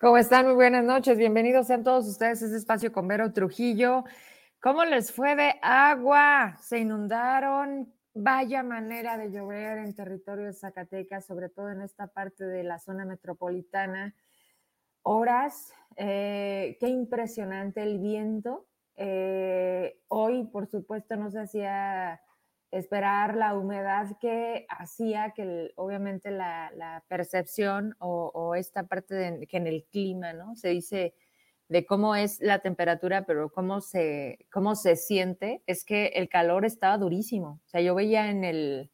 ¿Cómo están? Muy buenas noches. Bienvenidos sean todos ustedes a este espacio con Vero Trujillo. ¿Cómo les fue de agua? ¿Se inundaron? Vaya manera de llover en territorio de Zacatecas, sobre todo en esta parte de la zona metropolitana. Horas, eh, qué impresionante el viento. Eh, hoy, por supuesto, no se hacía esperar la humedad que hacía que obviamente la, percepción o, esta parte de, que en el clima, ¿no? Se dice de cómo es la temperatura, pero cómo se, cómo se siente, es que el calor estaba durísimo. O sea, yo veía en el,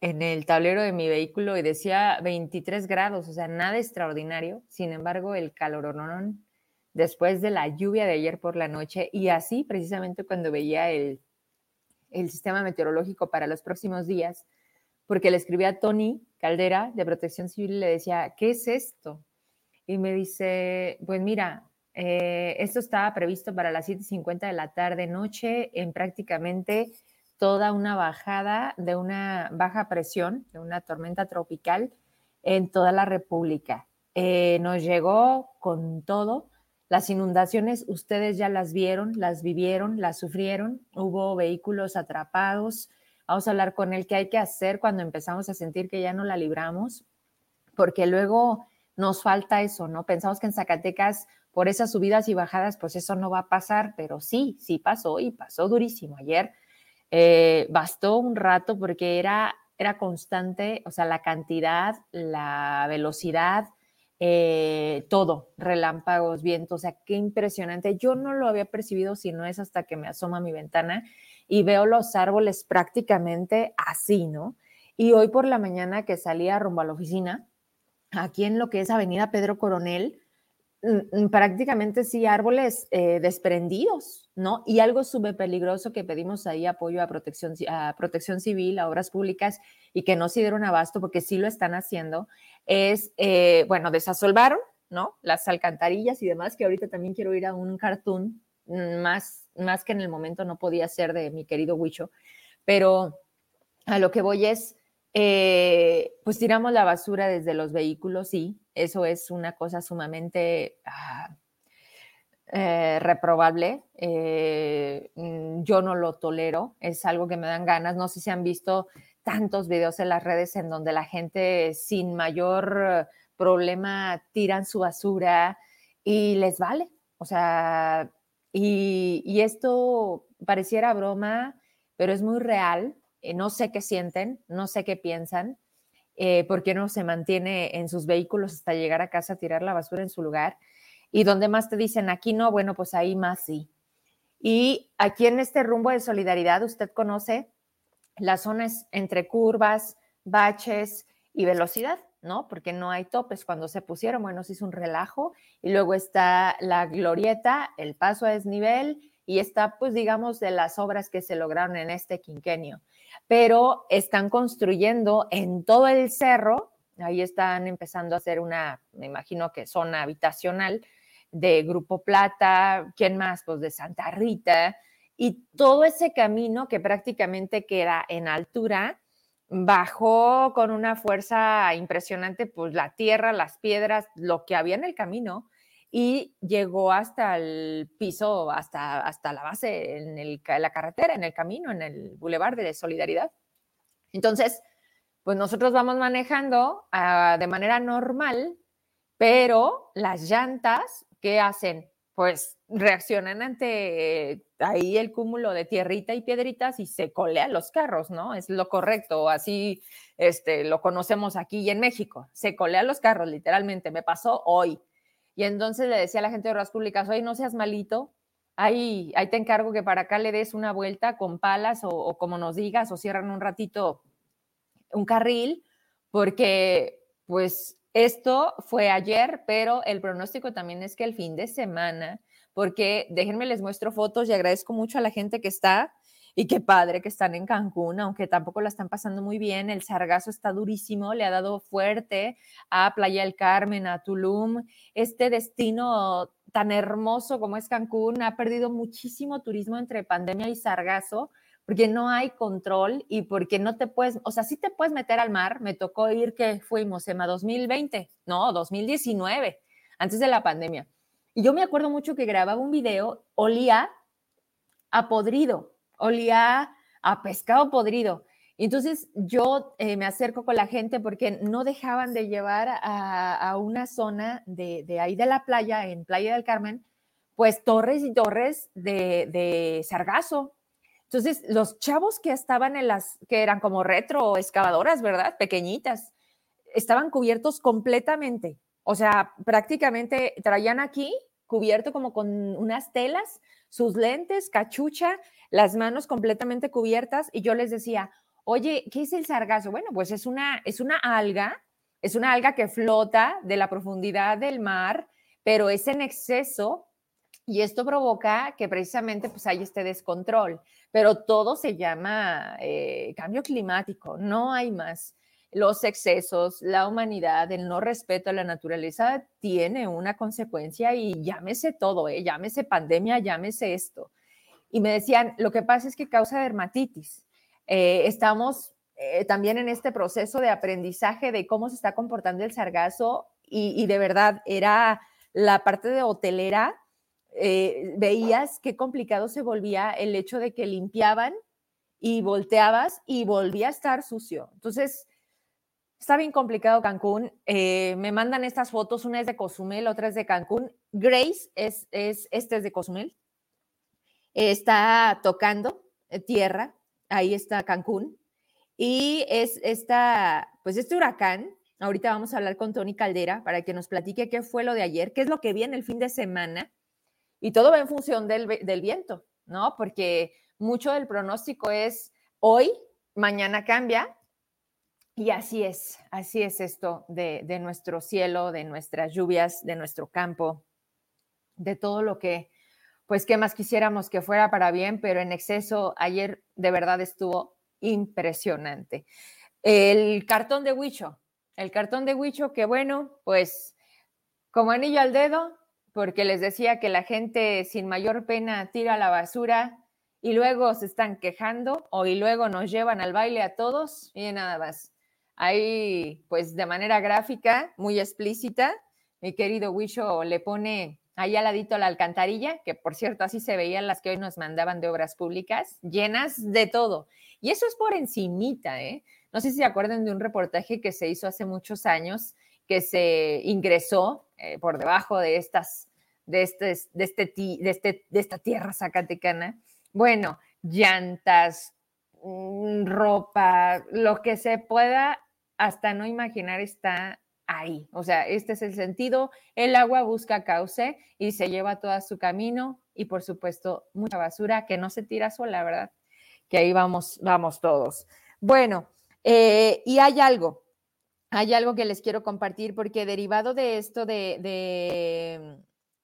en el tablero de mi vehículo y decía 23 grados, o sea, nada extraordinario. Sin embargo, el calorón después de la lluvia de ayer por la noche y así precisamente cuando veía el, el sistema meteorológico para los próximos días, porque le escribí a Tony Caldera de Protección Civil y le decía, ¿qué es esto? Y me dice, pues mira, eh, esto estaba previsto para las 7.50 de la tarde noche en prácticamente toda una bajada de una baja presión, de una tormenta tropical en toda la República. Eh, nos llegó con todo. Las inundaciones, ustedes ya las vieron, las vivieron, las sufrieron. Hubo vehículos atrapados. Vamos a hablar con él qué hay que hacer cuando empezamos a sentir que ya no la libramos, porque luego nos falta eso, ¿no? Pensamos que en Zacatecas por esas subidas y bajadas, pues eso no va a pasar, pero sí, sí pasó y pasó durísimo. Ayer eh, bastó un rato porque era, era constante, o sea, la cantidad, la velocidad, eh, todo, relámpagos, vientos, o sea, qué impresionante. Yo no lo había percibido si no es hasta que me asoma a mi ventana y veo los árboles prácticamente así, ¿no? Y hoy por la mañana que salía rumbo a la oficina, aquí en lo que es Avenida Pedro Coronel, prácticamente sí árboles eh, desprendidos, ¿no? Y algo súper peligroso que pedimos ahí apoyo a protección, a protección civil, a obras públicas y que no se dieron abasto porque sí lo están haciendo, es, eh, bueno, desasolvaron, ¿no? Las alcantarillas y demás, que ahorita también quiero ir a un cartoon, mm, más, más que en el momento no podía ser de mi querido Huicho, pero a lo que voy es, eh, pues tiramos la basura desde los vehículos, sí, eso es una cosa sumamente ah, eh, reprobable. Eh, mm, yo no lo tolero, es algo que me dan ganas. No sé si han visto tantos videos en las redes en donde la gente sin mayor problema tiran su basura y les vale. O sea, y, y esto pareciera broma, pero es muy real eh, no sé qué sienten, no sé qué piensan, eh, por qué no se mantiene en sus vehículos hasta llegar a casa a tirar la basura en su lugar. Y donde más te dicen aquí no, bueno, pues ahí más sí. Y aquí en este rumbo de solidaridad, usted conoce las zonas entre curvas, baches y velocidad, ¿no? Porque no hay topes. Cuando se pusieron, bueno, se hizo un relajo. Y luego está la glorieta, el paso a desnivel y está, pues, digamos, de las obras que se lograron en este quinquenio pero están construyendo en todo el cerro, ahí están empezando a hacer una, me imagino que zona habitacional de Grupo Plata, ¿quién más? Pues de Santa Rita, y todo ese camino que prácticamente queda en altura, bajó con una fuerza impresionante, pues la tierra, las piedras, lo que había en el camino, y llegó hasta el piso, hasta, hasta la base, en, la carretera, en el camino, en el bulevar de Solidaridad. Entonces, pues nosotros vamos manejando ah, de manera normal, pero las llantas, ¿qué hacen? Pues reaccionan ante ahí el cúmulo de tierrita y piedritas y se colean los carros, ¿no? Es lo correcto, así este, lo conocemos aquí y en México. Se colean los carros, literalmente. Me pasó hoy y entonces le decía a la gente de obras públicas, oye, no seas malito, ahí, ahí te encargo que para acá le des una vuelta con palas o, como nos digas, o cierran un ratito un carril, porque pues esto fue ayer, pero el pronóstico también es que el fin de semana, porque déjenme les muestro fotos y agradezco mucho a la gente que está y qué padre que están en Cancún, aunque tampoco la están pasando muy bien. El sargazo está durísimo, le ha dado fuerte a Playa del Carmen, a Tulum. Este destino tan hermoso como es Cancún ha perdido muchísimo turismo entre pandemia y sargazo porque no hay control y porque no te puedes, o sea, sí te puedes meter al mar. Me tocó ir que fuimos, Emma, 2020, no, 2019 antes de la pandemia. Y yo me acuerdo mucho que grababa un video, olía a podrido, olía a pescado podrido. Entonces yo eh, me acerco con la gente porque no dejaban de llevar a, una zona de, ahí de la playa, en Playa del Carmen, pues torres y torres de, de sargazo. Entonces, los chavos que estaban en las, que eran como retro excavadoras, ¿verdad? Pequeñitas, estaban cubiertos completamente. O sea, prácticamente traían aquí cubierto como con unas telas, sus lentes, cachucha, las manos completamente cubiertas y yo les decía, oye, ¿qué es el sargazo? Bueno, pues es una, es una alga, es una alga que flota de la profundidad del mar, pero es en exceso y esto provoca que precisamente pues hay este descontrol, pero todo se llama eh, cambio climático, no hay más. Los excesos, la humanidad, el no respeto a la naturaleza tiene una consecuencia y llámese todo, ¿eh? llámese pandemia, llámese esto. Y me decían, lo que pasa es que causa dermatitis. Eh, estamos eh, también en este proceso de aprendizaje de cómo se está comportando el sargazo y, de verdad era la parte de hotelera eh, veías qué complicado se volvía el hecho de que limpiaban y volteabas y volvía a estar sucio. Entonces, está bien complicado Cancún. Me mandan estas fotos, una es de Cozumel, otra es de Cancún. Grace es, es este es de Cozumel. Está tocando eh, tierra, ahí está Cancún. Y es esta, pues este huracán, ahorita vamos a hablar con Tony Caldera para que nos platique qué fue lo de ayer, qué es lo que vi en el fin de semana y todo va en función del, viento, ¿no? Porque mucho del pronóstico es hoy, mañana cambia, y así es, así es esto de, de, nuestro cielo, de nuestras lluvias, de nuestro campo, de todo lo que, pues, ¿qué más quisiéramos que fuera para bien? Pero en exceso, ayer de verdad estuvo impresionante. El cartón de Huicho, el cartón de Huicho, que bueno, pues, como anillo al dedo, porque les decía que la gente sin mayor pena tira la basura y luego se están quejando o y luego nos llevan al baile a todos y nada más. Ahí, pues de manera gráfica, muy explícita, mi querido Wisho le pone ahí al ladito la alcantarilla, que por cierto así se veían las que hoy nos mandaban de obras públicas, llenas de todo. Y eso es por encimita, ¿eh? No sé si se acuerdan de un reportaje que se hizo hace muchos años que se ingresó eh, por debajo de estas, de, este, de, este, de, este, de esta tierra zacatecana. Bueno, llantas, mm, ropa, lo que se pueda hasta no imaginar está ahí. O sea, este es el sentido. El agua busca cauce y se lleva todo su camino y por supuesto mucha basura que no se tira sola, ¿verdad? Que ahí vamos, vamos todos. Bueno, eh, y hay algo, hay algo que les quiero compartir porque derivado de esto de,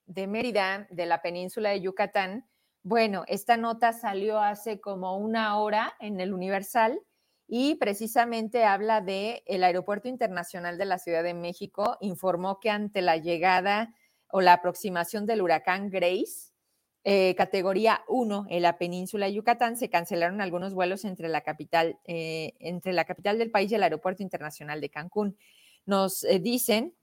de, Mérida, de la península de Yucatán, bueno, esta nota salió hace como una hora en el Universal y precisamente habla de el Aeropuerto Internacional de la Ciudad de México informó que ante la llegada o la aproximación del huracán Grace, eh, categoría 1 en la península de Yucatán, se cancelaron algunos vuelos entre la capital, eh, entre la capital del país y el Aeropuerto Internacional de Cancún. Nos eh, dicen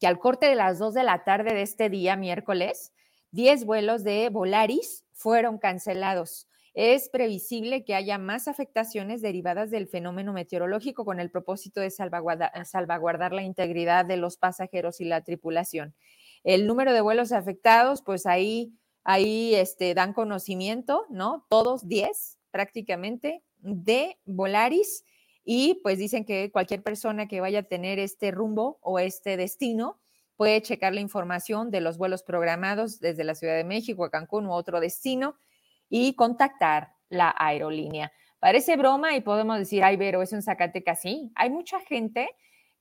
que al corte de las 2 de la tarde de este día, miércoles, 10 vuelos de Volaris fueron cancelados. Es previsible que haya más afectaciones derivadas del fenómeno meteorológico con el propósito de salvaguardar la integridad de los pasajeros y la tripulación. El número de vuelos afectados, pues ahí Ahí este, dan conocimiento, ¿no? Todos 10 prácticamente de Volaris y pues dicen que cualquier persona que vaya a tener este rumbo o este destino puede checar la información de los vuelos programados desde la Ciudad de México a Cancún u otro destino y contactar la aerolínea. Parece broma y podemos decir, ay, pero es un Zacatecas. Sí, hay mucha gente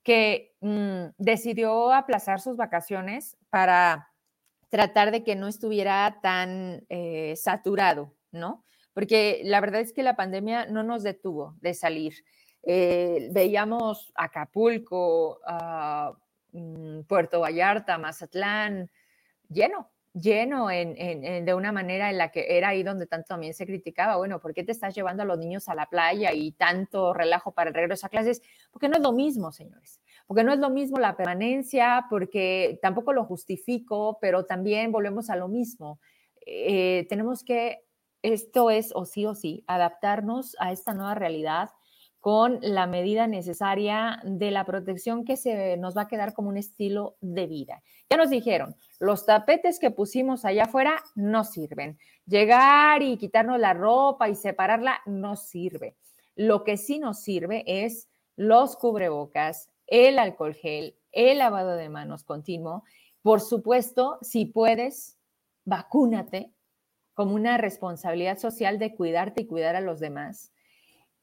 que mm, decidió aplazar sus vacaciones para tratar de que no estuviera tan eh, saturado, ¿no? Porque la verdad es que la pandemia no nos detuvo de salir. Eh, veíamos Acapulco, uh, Puerto Vallarta, Mazatlán, lleno, lleno en, de una manera en la que era ahí donde tanto también se criticaba, bueno, ¿por qué te estás llevando a los niños a la playa y tanto relajo para el regreso a clases? Porque no es lo mismo, señores porque no es lo mismo la permanencia, porque tampoco lo justifico, pero también volvemos a lo mismo. Eh, tenemos que, esto es o sí o sí, adaptarnos a esta nueva realidad con la medida necesaria de la protección que se nos va a quedar como un estilo de vida. Ya nos dijeron, los tapetes que pusimos allá afuera no sirven. Llegar y quitarnos la ropa y separarla no sirve. Lo que sí nos sirve es los cubrebocas, el alcohol gel, el lavado de manos continuo. Por supuesto, si puedes, vacúnate como una responsabilidad social de cuidarte y cuidar a los demás.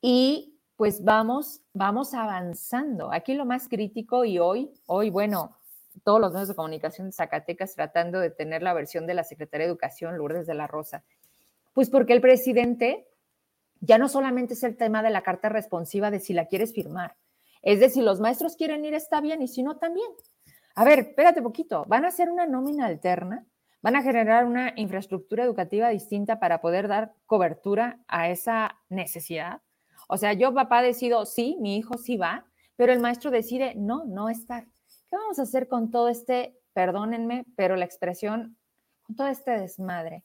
Y pues vamos, vamos avanzando. Aquí lo más crítico y hoy, hoy, bueno, todos los medios de comunicación de Zacatecas tratando de tener la versión de la Secretaría de Educación, Lourdes de la Rosa, pues porque el presidente ya no solamente es el tema de la carta responsiva de si la quieres firmar, es de si los maestros quieren ir está bien y si no también. A ver, espérate poquito, van a hacer una nómina alterna, van a generar una infraestructura educativa distinta para poder dar cobertura a esa necesidad. O sea, yo papá decido, sí, mi hijo sí va, pero el maestro decide, no, no estar. ¿Qué vamos a hacer con todo este, perdónenme, pero la expresión, con todo este desmadre?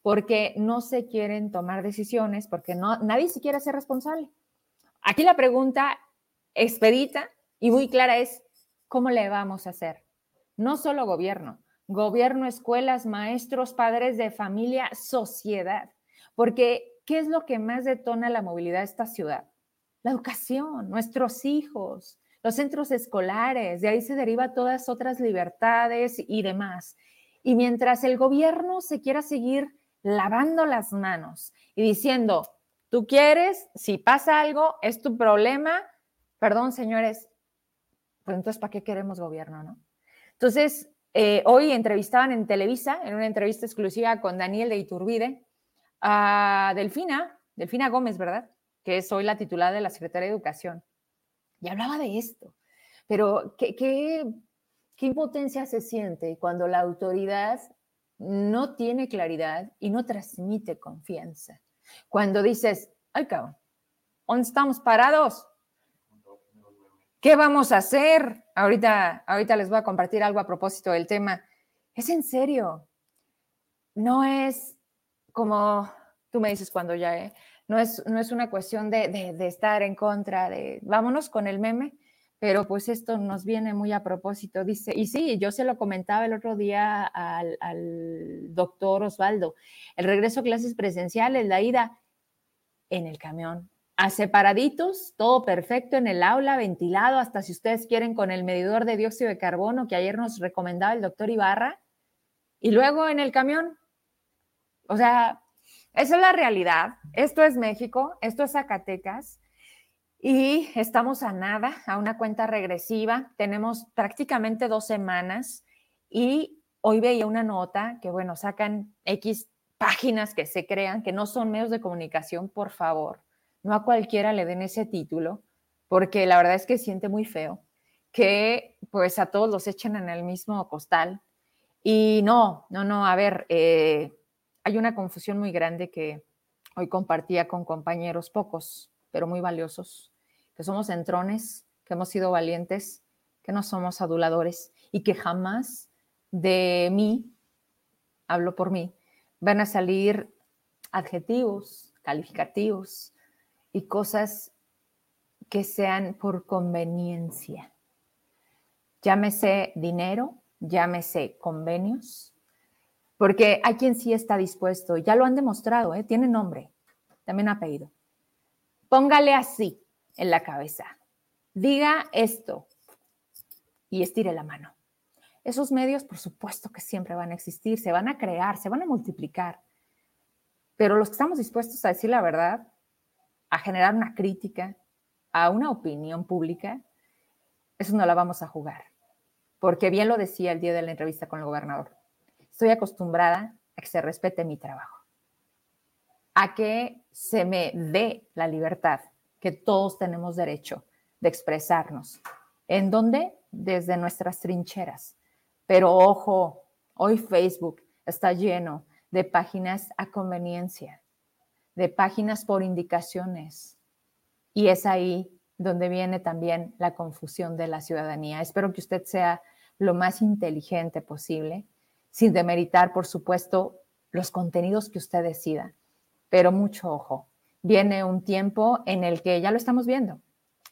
Porque no se quieren tomar decisiones, porque no, nadie se quiere hacer responsable. Aquí la pregunta expedita y muy clara es, ¿cómo le vamos a hacer? No solo gobierno, gobierno, escuelas, maestros, padres de familia, sociedad, porque ¿qué es lo que más detona la movilidad de esta ciudad? La educación, nuestros hijos, los centros escolares, de ahí se deriva todas otras libertades y demás. Y mientras el gobierno se quiera seguir lavando las manos y diciendo, tú quieres, si pasa algo, es tu problema, perdón, señores, pues entonces, ¿para qué queremos gobierno, no? Entonces, eh, hoy entrevistaban en Televisa, en una entrevista exclusiva con Daniel de Iturbide, a Delfina, Delfina Gómez, ¿verdad? Que es hoy la titular de la Secretaría de Educación. Y hablaba de esto. Pero ¿qué, qué, qué impotencia se siente cuando la autoridad no tiene claridad y no transmite confianza. Cuando dices, ay cabrón, ¿dónde estamos parados? ¿Qué vamos a hacer? Ahorita, ahorita les voy a compartir algo a propósito del tema. Es en serio. No es como tú me dices cuando ya, ¿eh? no, es, no es una cuestión de, estar en contra de, vámonos con el meme, pero pues esto nos viene muy a propósito, dice, y sí, yo se lo comentaba el otro día al, al doctor Osvaldo, el regreso a clases presenciales, la ida en el camión, a separaditos, todo perfecto en el aula, ventilado, hasta si ustedes quieren con el medidor de dióxido de carbono que ayer nos recomendaba el doctor Ibarra, y luego en el camión, o sea, esa es la realidad. Esto es México, esto es Zacatecas y estamos a nada, a una cuenta regresiva. Tenemos prácticamente dos semanas y hoy veía una nota que, bueno, sacan X páginas que se crean, que no son medios de comunicación, por favor. No a cualquiera le den ese título, porque la verdad es que siente muy feo que pues a todos los echen en el mismo costal. Y no, no, no, a ver, eh, hay una confusión muy grande que hoy compartía con compañeros pocos, pero muy valiosos, que somos entrones, que hemos sido valientes, que no somos aduladores y que jamás de mí, hablo por mí, van a salir adjetivos, calificativos y cosas que sean por conveniencia. Llámese dinero, llámese convenios, porque hay quien sí está dispuesto, ya lo han demostrado, ¿eh? tiene nombre, también apellido. Póngale así en la cabeza, diga esto y estire la mano. Esos medios, por supuesto que siempre van a existir, se van a crear, se van a multiplicar, pero los que estamos dispuestos a decir la verdad, a generar una crítica, a una opinión pública, eso no la vamos a jugar, porque bien lo decía el día de la entrevista con el gobernador estoy acostumbrada a que se respete mi trabajo, a que se me dé la libertad que todos tenemos derecho de expresarnos. ¿En dónde? Desde nuestras trincheras. Pero ojo, hoy Facebook está lleno de páginas a conveniencia, de páginas por indicaciones. Y es ahí donde viene también la confusión de la ciudadanía. Espero que usted sea lo más inteligente posible, sin demeritar, por supuesto, los contenidos que usted decida. Pero mucho ojo, viene un tiempo en el que ya lo estamos viendo.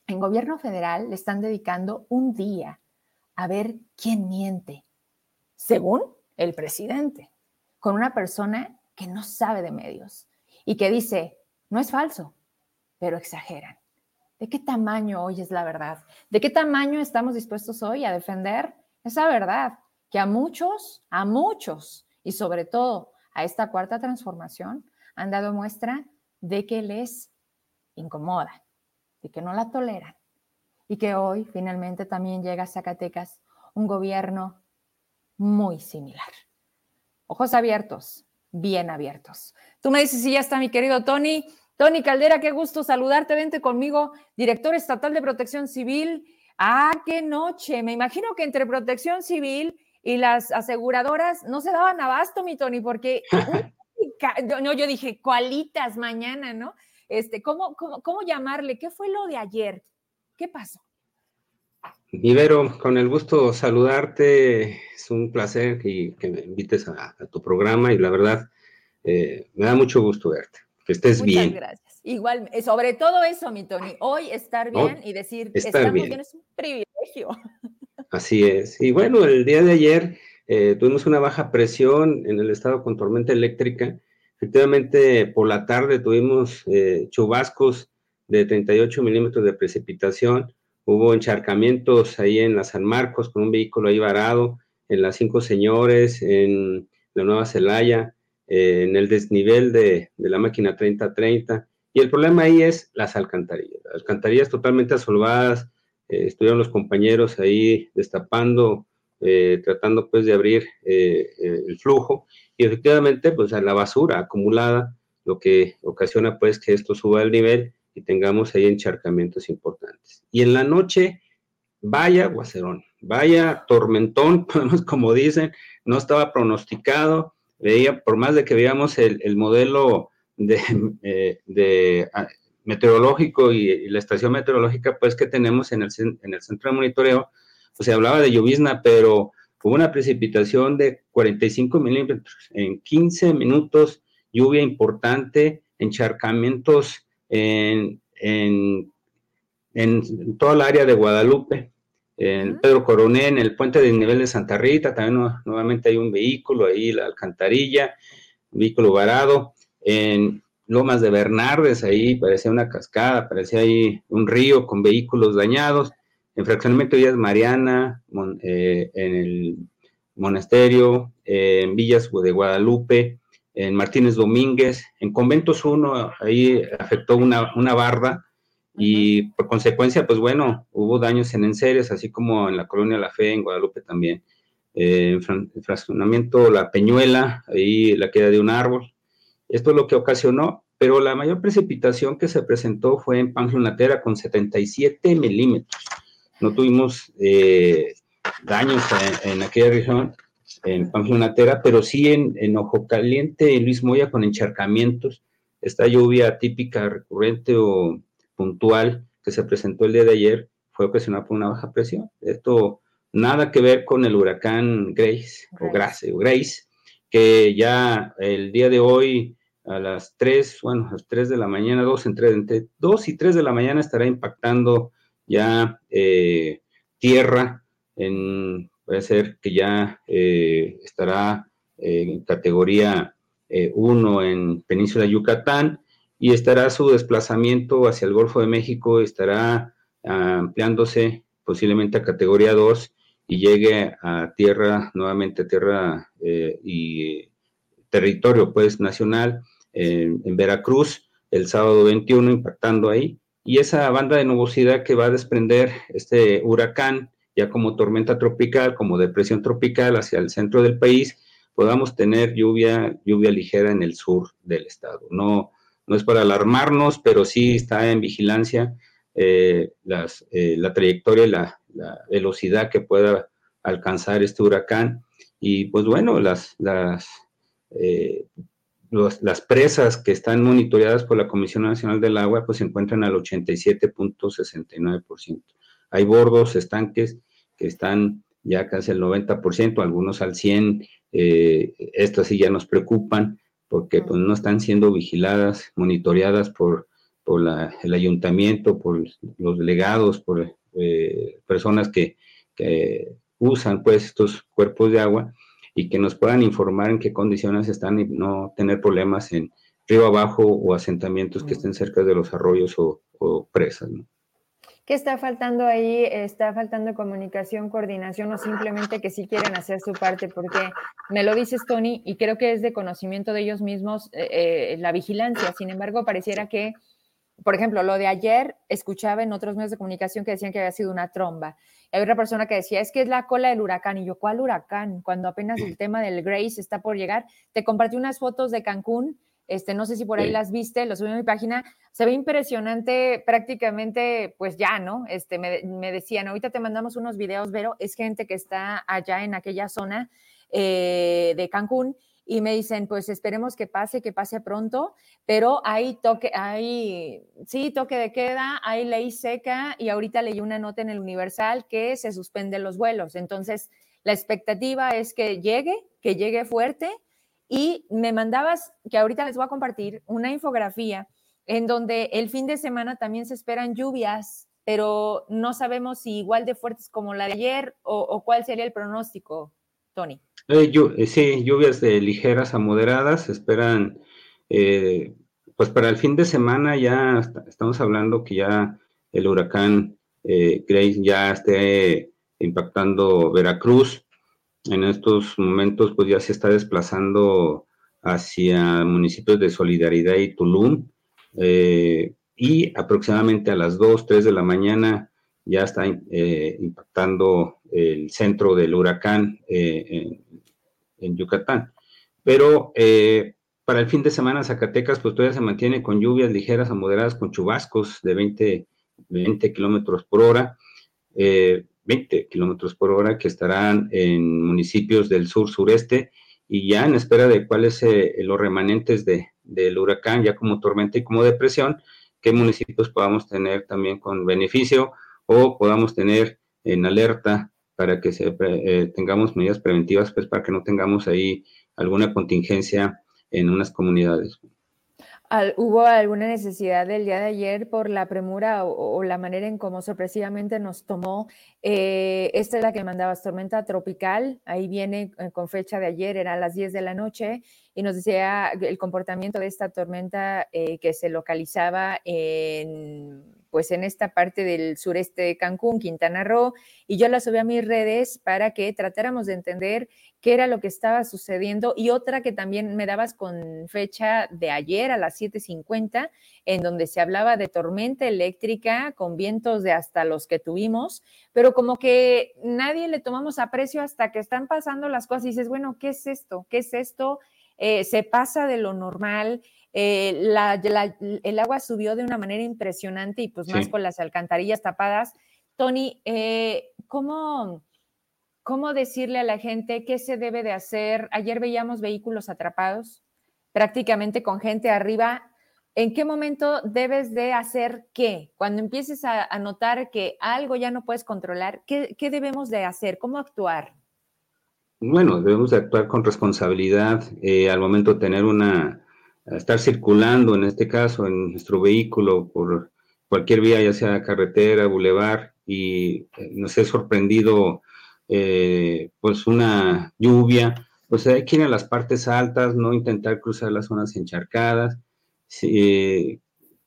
En gobierno federal le están dedicando un día a ver quién miente, según el presidente, con una persona que no sabe de medios y que dice, no es falso, pero exageran. ¿De qué tamaño hoy es la verdad? ¿De qué tamaño estamos dispuestos hoy a defender esa verdad que a muchos, a muchos, y sobre todo a esta cuarta transformación, han dado muestra de que les incomoda, de que no la toleran y que hoy finalmente también llega a Zacatecas un gobierno muy similar. Ojos abiertos, bien abiertos. Tú me dices si ya está mi querido Tony. Tony Caldera, qué gusto saludarte. Vente conmigo, director estatal de protección civil. Ah, qué noche. Me imagino que entre protección civil y las aseguradoras no se daban abasto, mi Tony, porque no, yo dije, cualitas mañana, ¿no? Este, ¿cómo, cómo, cómo llamarle? ¿Qué fue lo de ayer? ¿Qué pasó? Ibero, con el gusto saludarte. Es un placer que, que me invites a, tu programa y la verdad eh, me da mucho gusto verte. Que estés bien. Muchas gracias. Igual, eh, sobre todo eso, mi Tony, hoy estar bien y decir estamos bien. es un privilegio. Así es. Y bueno, el día de ayer eh, tuvimos una baja presión en el estado con tormenta eléctrica. Efectivamente, por la tarde tuvimos chubascos de 38 milímetros de precipitación Hubo encharcamientos ahí en la San Marcos con un vehículo ahí varado, en las Cinco Señores, en la Nueva Celaya, eh, en el desnivel de, la máquina 3030. Y el problema ahí es las alcantarillas. alcantarillas totalmente asolvadas. Eh, estuvieron los compañeros ahí destapando, eh, tratando pues de abrir el flujo. Y efectivamente, pues la basura acumulada, lo que ocasiona pues que esto suba el nivel y tengamos ahí encharcamientos importantes. Y en la noche, vaya guacerón, vaya tormentón, como dicen, no estaba pronosticado, veía, por más de que veamos el, modelo de, eh, ah, meteorológico y, la estación meteorológica, pues que tenemos en el, en el centro de monitoreo, pues se hablaba de llovizna, pero hubo una precipitación de 45 milímetros en 15 minutos, lluvia importante, encharcamientos en, en, en toda el área de Guadalupe, en Pedro Coroné, en el puente de nivel de Santa Rita, también nuevamente hay un vehículo ahí, la alcantarilla, un vehículo varado, en Lomas de Bernardes, ahí parecía una cascada, parecía ahí un río con vehículos dañados, en fraccionamiento Villas Mariana, eh, en el monasterio, en Villas de Guadalupe, en Martínez Domínguez, en Conventos 1, ahí afectó una, barda y por consecuencia, pues bueno, hubo daños en enseres, así como en la colonia La Fe, en Guadalupe también. Eh, en fraccionamiento La Peñuela, ahí la queda de un árbol. Esto es lo que ocasionó, pero la mayor precipitación que se presentó fue en Panflonatera con 77 milímetros. No tuvimos eh, daños en, en aquella región en Pamplonatera, pero sí en, Ojo Caliente, Luis Moya, con encharcamientos. Esta lluvia típica, recurrente o puntual que se presentó el día de ayer fue ocasionada por una baja presión. Esto nada que ver con el huracán Grace, o Grace, o Grace, que ya el día de hoy a las 3, bueno, a las 3 de la mañana, 2 entre, 2 y 3 de la mañana estará impactando ya eh, tierra en puede ser que ya eh, estará eh, en categoría 1 eh, en Península Yucatán y estará su desplazamiento hacia el Golfo de México, estará ampliándose posiblemente a categoría 2 y llegue a tierra, nuevamente a tierra y territorio pues nacional en Veracruz el sábado 21 impactando ahí y esa banda de nubosidad que va a desprender este huracán ya como tormenta tropical, como depresión tropical hacia el centro del país, podamos tener lluvia, lluvia ligera en el sur del estado. No, no es para alarmarnos, pero sí está en vigilancia eh, eh, la trayectoria y la, velocidad que pueda alcanzar este huracán. Y pues bueno, las, las eh, las presas que están monitoreadas por la Comisión Nacional del Agua, pues se encuentran al 87.69%. Hay bordos, estanques que están ya casi al 90%, algunos al 100%, eh, estas sí ya nos preocupan porque pues, no están siendo vigiladas, monitoreadas por, por el ayuntamiento, por los delegados, por eh, personas que, que, usan pues estos cuerpos de agua y que nos puedan informar en qué condiciones están y no tener problemas en río abajo o asentamientos que estén cerca de los arroyos o, presas. ¿Qué está faltando ahí? ¿Está faltando comunicación, coordinación o simplemente que sí quieren hacer su parte? Porque me lo dices, Tony, y creo que es de conocimiento de ellos mismos eh, eh, la vigilancia. Sin embargo, pareciera que, por ejemplo, lo de ayer, escuchaba en otros medios de comunicación que decían que había sido una tromba. Hay otra persona que decía, es que es la cola del huracán. Y yo, ¿cuál huracán? Cuando apenas el tema del Grace está por llegar. Te compartí unas fotos de Cancún este, no sé si por ahí las viste, lo subí a mi página. Se ve impresionante prácticamente, pues ya, ¿no? Este, me, me, decían, ahorita te mandamos unos videos, pero es gente que está allá en aquella zona eh, de Cancún y me dicen, pues esperemos que pase, que pase pronto, pero hay toque, hay, sí, toque de queda, hay ley seca y ahorita leí una nota en el Universal que se suspenden los vuelos. Entonces, la expectativa es que llegue, que llegue fuerte y me mandabas, que ahorita les voy a compartir, una infografía en donde el fin de semana también se esperan lluvias, pero no sabemos si igual de fuertes como la de ayer o, cuál sería el pronóstico, Tony. Eh, eh, sí, lluvias de ligeras a moderadas, esperan, eh, pues para el fin de semana ya estamos hablando que ya el huracán Grace ya esté impactando Veracruz, en estos momentos pues ya se está desplazando hacia municipios de Solidaridad y Tulum eh, y aproximadamente a las 2, 3 de la mañana ya está eh, impactando el centro del huracán eh, en, Yucatán. Pero para el fin de semana Zacatecas pues todavía se mantiene con lluvias ligeras a moderadas con chubascos de 20, 20 kilómetros por hora. 20 kilómetros por hora que estarán en municipios del sur-sureste y ya en espera de cuáles eh, los remanentes de, del huracán, ya como tormenta y como depresión, qué municipios podamos tener también con beneficio o podamos tener en alerta para que se, eh, tengamos medidas preventivas, pues para que no tengamos ahí alguna contingencia en unas comunidades. ¿Hubo alguna necesidad del día de ayer por la premura o, la manera en cómo sorpresivamente nos tomó? Eh, esta es la que mandabas, tormenta tropical, ahí viene eh, con fecha de ayer, era a las 10 de la noche, y nos decía el comportamiento de esta tormenta eh, que se localizaba en pues en esta parte del sureste de Cancún, Quintana Roo, y yo la subí a mis redes para que tratáramos de entender qué era lo que estaba sucediendo y otra que también me dabas con fecha de ayer a las 7:50 en donde se hablaba de tormenta eléctrica con vientos de hasta los que tuvimos, pero como que nadie le tomamos aprecio hasta que están pasando las cosas y dices, bueno, ¿qué es esto? ¿Qué es esto? Eh, se pasa de lo normal, eh, el agua subió de una manera impresionante y pues más con las alcantarillas tapadas. Tony, eh, ¿cómo, ¿cómo decirle a la gente qué se debe de hacer? Ayer veíamos vehículos atrapados, prácticamente con gente arriba. ¿En qué momento debes de hacer qué? Cuando empieces a, notar que algo ya no puedes controlar, ¿qué, ¿qué, debemos de hacer? ¿Cómo actuar? Bueno, debemos de actuar con responsabilidad eh, al momento de tener una, estar circulando, en este caso, en nuestro vehículo por cualquier vía, ya sea carretera, bulevar, y eh, nos he sorprendido eh, pues una lluvia, pues hay que ir a las partes altas, no intentar cruzar las zonas encharcadas,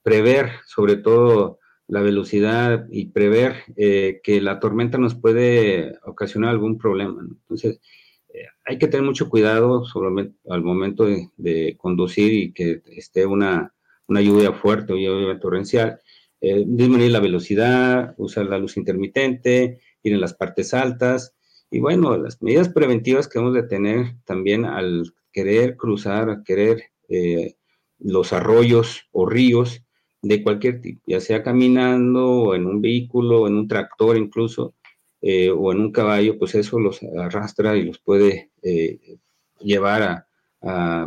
prever sobre todo la velocidad y prever eh, que la tormenta nos puede ocasionar algún problema. Entonces, hay que tener mucho cuidado sobre, al momento de, conducir y que esté una, lluvia fuerte o lluvia torrencial. Eh, disminuir la velocidad, usar la luz intermitente, ir en las partes altas. Y bueno, las medidas preventivas que hemos de tener también al querer cruzar, querer eh, los arroyos o ríos de cualquier tipo, ya sea caminando o en un vehículo, o en un tractor incluso, eh, o en un caballo, pues eso los arrastra y los puede eh, llevar a,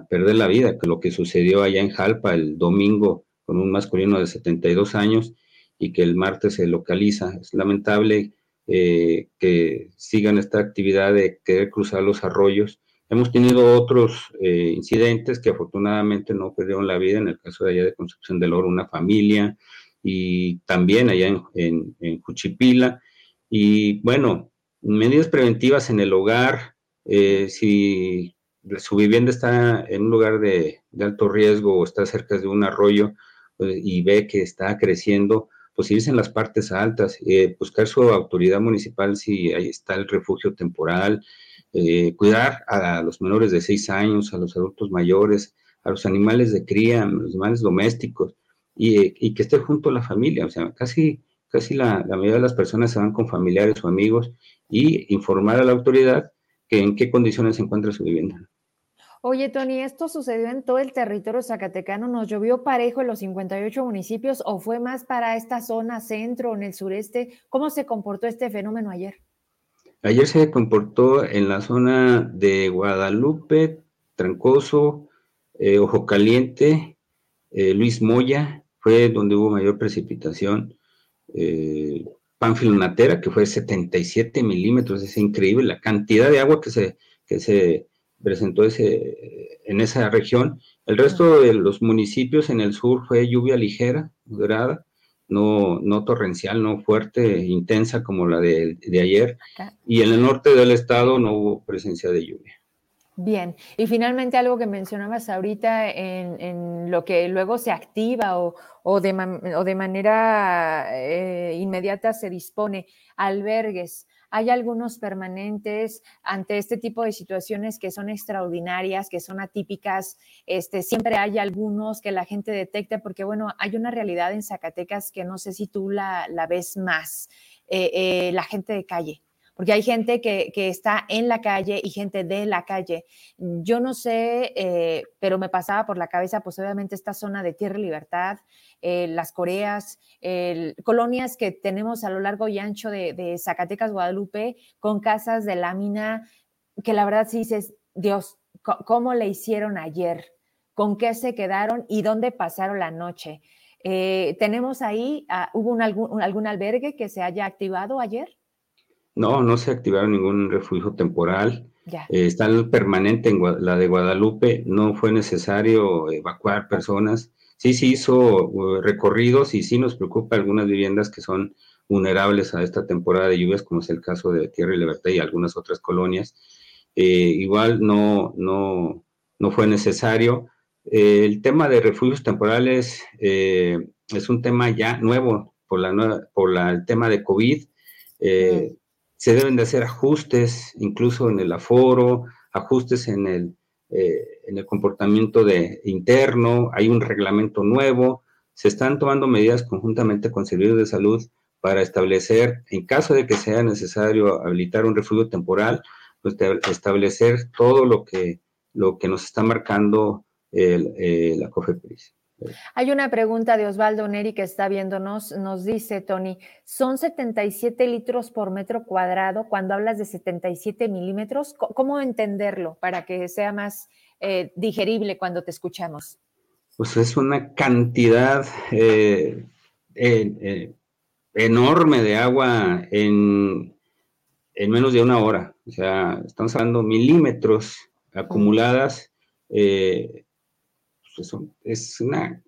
perder la vida, que lo que sucedió allá en Jalpa el domingo con un masculino de 72 años y que el martes se localiza. Es lamentable eh, que sigan esta actividad de querer cruzar los arroyos. Hemos tenido otros incidentes que afortunadamente no perdieron la vida, en el caso de allá de Concepción del Oro, una familia, y también allá en, en, en Juchipila. Y bueno, medidas preventivas en el hogar, eh, si su vivienda está en un lugar de, alto riesgo o está cerca de un arroyo pues, y ve que está creciendo, pues irse en las partes altas, eh, buscar su autoridad municipal si ahí está el refugio temporal, eh, cuidar a los menores de seis años, a los adultos mayores, a los animales de cría, a los animales domésticos, y, que esté junto a la familia. O sea, casi, casi la, la mayoría de las personas se van con familiares o amigos y informar a la autoridad en qué condiciones se encuentra su vivienda. Oye, Tony, ¿esto sucedió en todo el territorio zacatecano? ¿Nos llovió parejo en los 58 municipios o fue más para esta zona centro, en el sureste? ¿Cómo se comportó este fenómeno ayer? Ayer se comportó en la zona de Guadalupe, Trancoso, eh, Ojo Caliente, eh, Luis Moya, fue donde hubo mayor precipitación. Eh, Natera, que fue 77 milímetros, es increíble la cantidad de agua que se, que se presentó ese, en esa región. El resto de los municipios en el sur fue lluvia ligera, moderada, no, no torrencial, no fuerte, intensa como la de, de ayer. Y en el norte del estado no hubo presencia de lluvia. Bien, y finalmente algo que mencionabas ahorita en, lo que luego se activa o, o, de, o de, manera eh, inmediata se dispone, albergues. Hay algunos permanentes ante este tipo de situaciones que son extraordinarias, que son atípicas. Este, siempre hay algunos que la gente detecta, porque bueno, hay una realidad en Zacatecas que no sé si tú la, ves más, eh, eh, la gente de calle porque hay gente que, está en la calle y gente de la calle. Yo no sé, eh, pero me pasaba por la cabeza, pues obviamente esta zona de Tierra y Libertad, eh, las Coreas, colonias que tenemos a lo largo y ancho de, Zacatecas, Guadalupe, con casas de lámina, que la verdad sí dices, Dios, ¿cómo le hicieron ayer? ¿Con qué se quedaron y dónde pasaron la noche? Eh, tenemos ahí, ah, ¿hubo algún albergue que se haya activado ayer? No, no se activaron ningún refugio temporal. Eh, está el permanente en la de Guadalupe. No fue necesario evacuar personas. Sí, sí hizo uh, recorridos y sí nos preocupa algunas viviendas que son vulnerables a esta temporada de lluvias, como es el caso de Tierra y Libertad y algunas otras colonias. Eh, igual no, no, no fue necesario. Eh, el tema de refugios temporales es un tema ya nuevo por, la, por el tema de COVID se deben de hacer ajustes, incluso en el aforo, ajustes en el, eh, en el comportamiento de, interno, hay un reglamento nuevo, se están tomando medidas conjuntamente con servicios de salud para establecer, en caso de que sea necesario habilitar un refugio temporal, pues establecer todo lo que, lo que nos está marcando el, eh, la COFEPRIS. Hay una pregunta de Osvaldo Neri que está viéndonos, nos dice Tony, ¿son 77 litros por metro cuadrado cuando hablas de 77 milímetros? ¿Cómo entenderlo para que sea más eh, digerible cuando te escuchamos? Pues es una cantidad eh, eh, enorme de agua en, en, menos de una hora. O sea, estamos hablando milímetros acumuladas pues, es una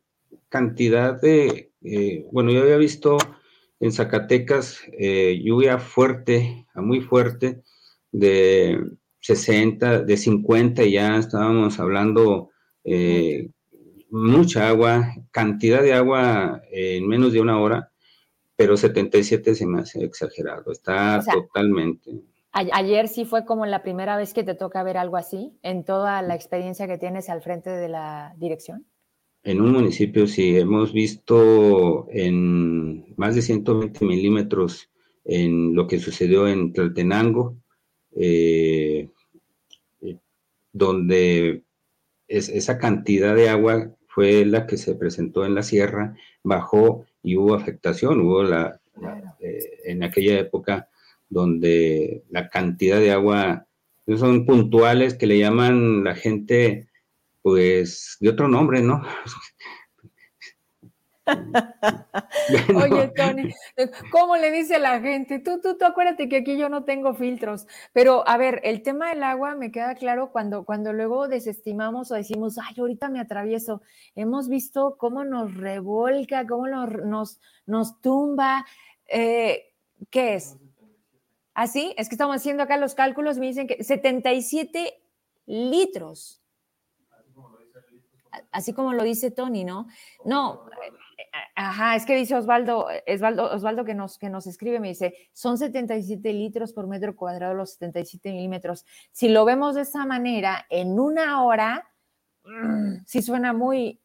cantidad de, eh, bueno, yo había visto en Zacatecas eh, lluvia fuerte, muy fuerte, de 60, de 50, ya estábamos hablando eh, mucha agua, cantidad de agua en menos de una hora, pero 77 se me hace exagerado, está totalmente. Ayer sí fue como la primera vez que te toca ver algo así en toda la experiencia que tienes al frente de la dirección. En un municipio sí, hemos visto en más de 120 milímetros en lo que sucedió en Tlaltenango, eh, eh, donde esa cantidad de agua fue la que se presentó en la sierra, bajó y hubo afectación, hubo la, eh, en aquella época donde la cantidad de agua son puntuales que le llaman la gente pues, de otro nombre, ¿no? Oye, Tony, ¿cómo le dice la gente? Tú, tú, tú acuérdate que aquí yo no tengo filtros, pero a ver, el tema del agua me queda claro cuando, cuando luego desestimamos o decimos, ay, ahorita me atravieso. Hemos visto cómo nos revolca, cómo nos, nos, tumba. Eh, ¿Qué es? ¿Así? ¿Ah, es que estamos haciendo acá los cálculos, me dicen que 77 litros. Así como lo dice Tony, ¿no? No, Ajá, es que dice Osvaldo, Osvaldo, Osvaldo que, nos, que nos escribe, me dice, son 77 litros por metro cuadrado los 77 milímetros. Si lo vemos de esa manera, en una hora, mm, sí suena muy,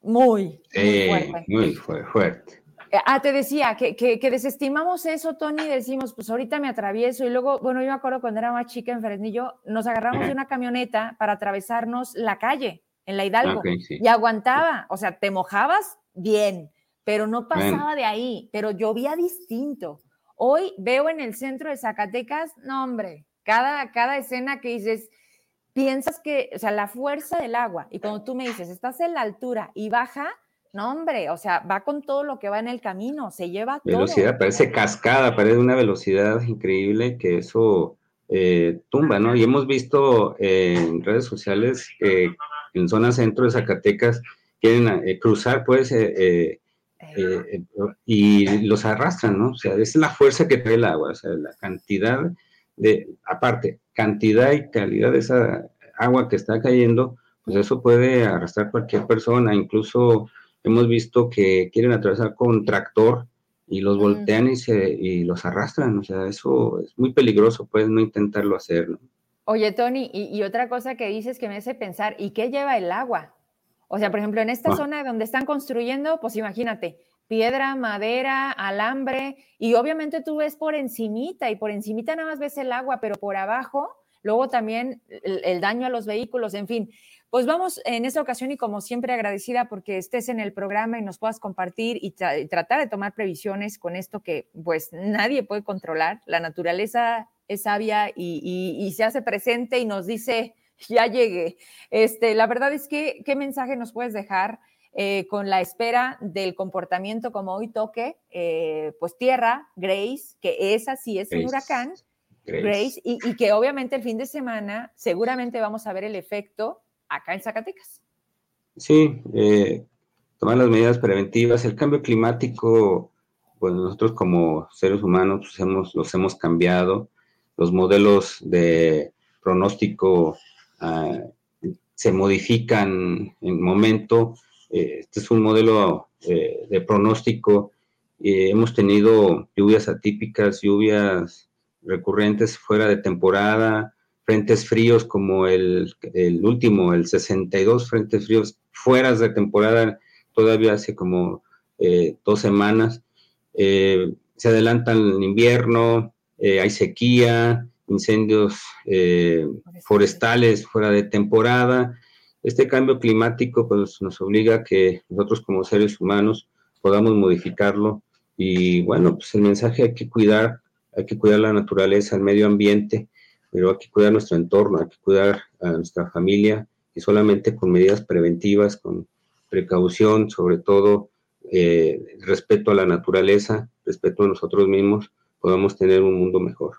muy, muy fuerte. Muy fuerte. Eh, ah, te decía que, que, que, desestimamos eso, Tony, decimos, pues ahorita me atravieso y luego, bueno, yo me acuerdo cuando era más chica en Fresnillo, nos agarramos de una camioneta para atravesarnos la calle en la Hidalgo y aguantaba, o sea, te mojabas bien, pero no pasaba de ahí, pero llovía distinto. Hoy veo en el centro de Zacatecas, no hombre, cada, cada escena que dices, piensas que, o sea, la fuerza del agua, y cuando tú me dices, estás en la altura y baja, no hombre, o sea, va con todo lo que va en el camino, se lleva velocidad, parece cascada, parece una velocidad increíble que eso eh, tumba, ¿no? Y hemos visto en redes sociales que en zona centro de Zacatecas quieren eh, cruzar, pues, eh, eh, y los arrastran, ¿no? O sea, es la fuerza que trae el agua, o sea, la cantidad de, aparte, cantidad y calidad de esa agua que está cayendo, pues eso puede arrastrar cualquier persona, incluso hemos visto que quieren atravesar con tractor y los voltean y, se, y los arrastran, o sea, eso es muy peligroso, puedes no intentarlo hacer, ¿no? Oye, Tony, y, y, otra cosa que dices que me hace pensar, ¿y qué lleva el agua? O sea, por ejemplo, en esta ah. zona donde están construyendo, pues imagínate, piedra, madera, alambre, y obviamente tú ves por encimita, y por encimita nada más ves el agua, pero por abajo, luego también el, daño a los vehículos, en fin. Pues vamos en esta ocasión y como siempre agradecida porque estés en el programa y nos puedas compartir y, tratar de tomar previsiones con esto que pues nadie puede controlar. La naturaleza es sabia y se hace presente y nos dice, ya llegué. Este, la verdad es que, ¿qué mensaje nos puedes dejar eh, con la espera del comportamiento como hoy toque? Eh, pues tierra, Grace, que esa sí es un huracán, Grace, y, que obviamente el fin de semana seguramente vamos a ver el efecto acá en Zacatecas. Sí, eh, tomar las medidas preventivas. El cambio climático, pues nosotros como seres humanos pues hemos, los hemos cambiado. Los modelos de pronóstico Ah, se modifican en momento. Eh, este es un modelo eh, de pronóstico. hemos tenido lluvias atípicas, lluvias recurrentes fuera de temporada, frentes fríos como el, último, el 62 frentes fríos fuera de temporada, todavía hace como eh, dos semanas. se adelanta el invierno, hay sequía, incendios eh, forestales fuera de temporada. Este cambio climático pues, nos obliga a que nosotros como seres humanos podamos modificarlo y bueno, pues el mensaje hay que cuidar, hay que cuidar la naturaleza, el medio ambiente, pero hay que cuidar nuestro entorno, hay que cuidar a nuestra familia y solamente con medidas preventivas, con precaución, sobre todo eh, respeto a la naturaleza, respeto a nosotros mismos, podamos tener un mundo mejor.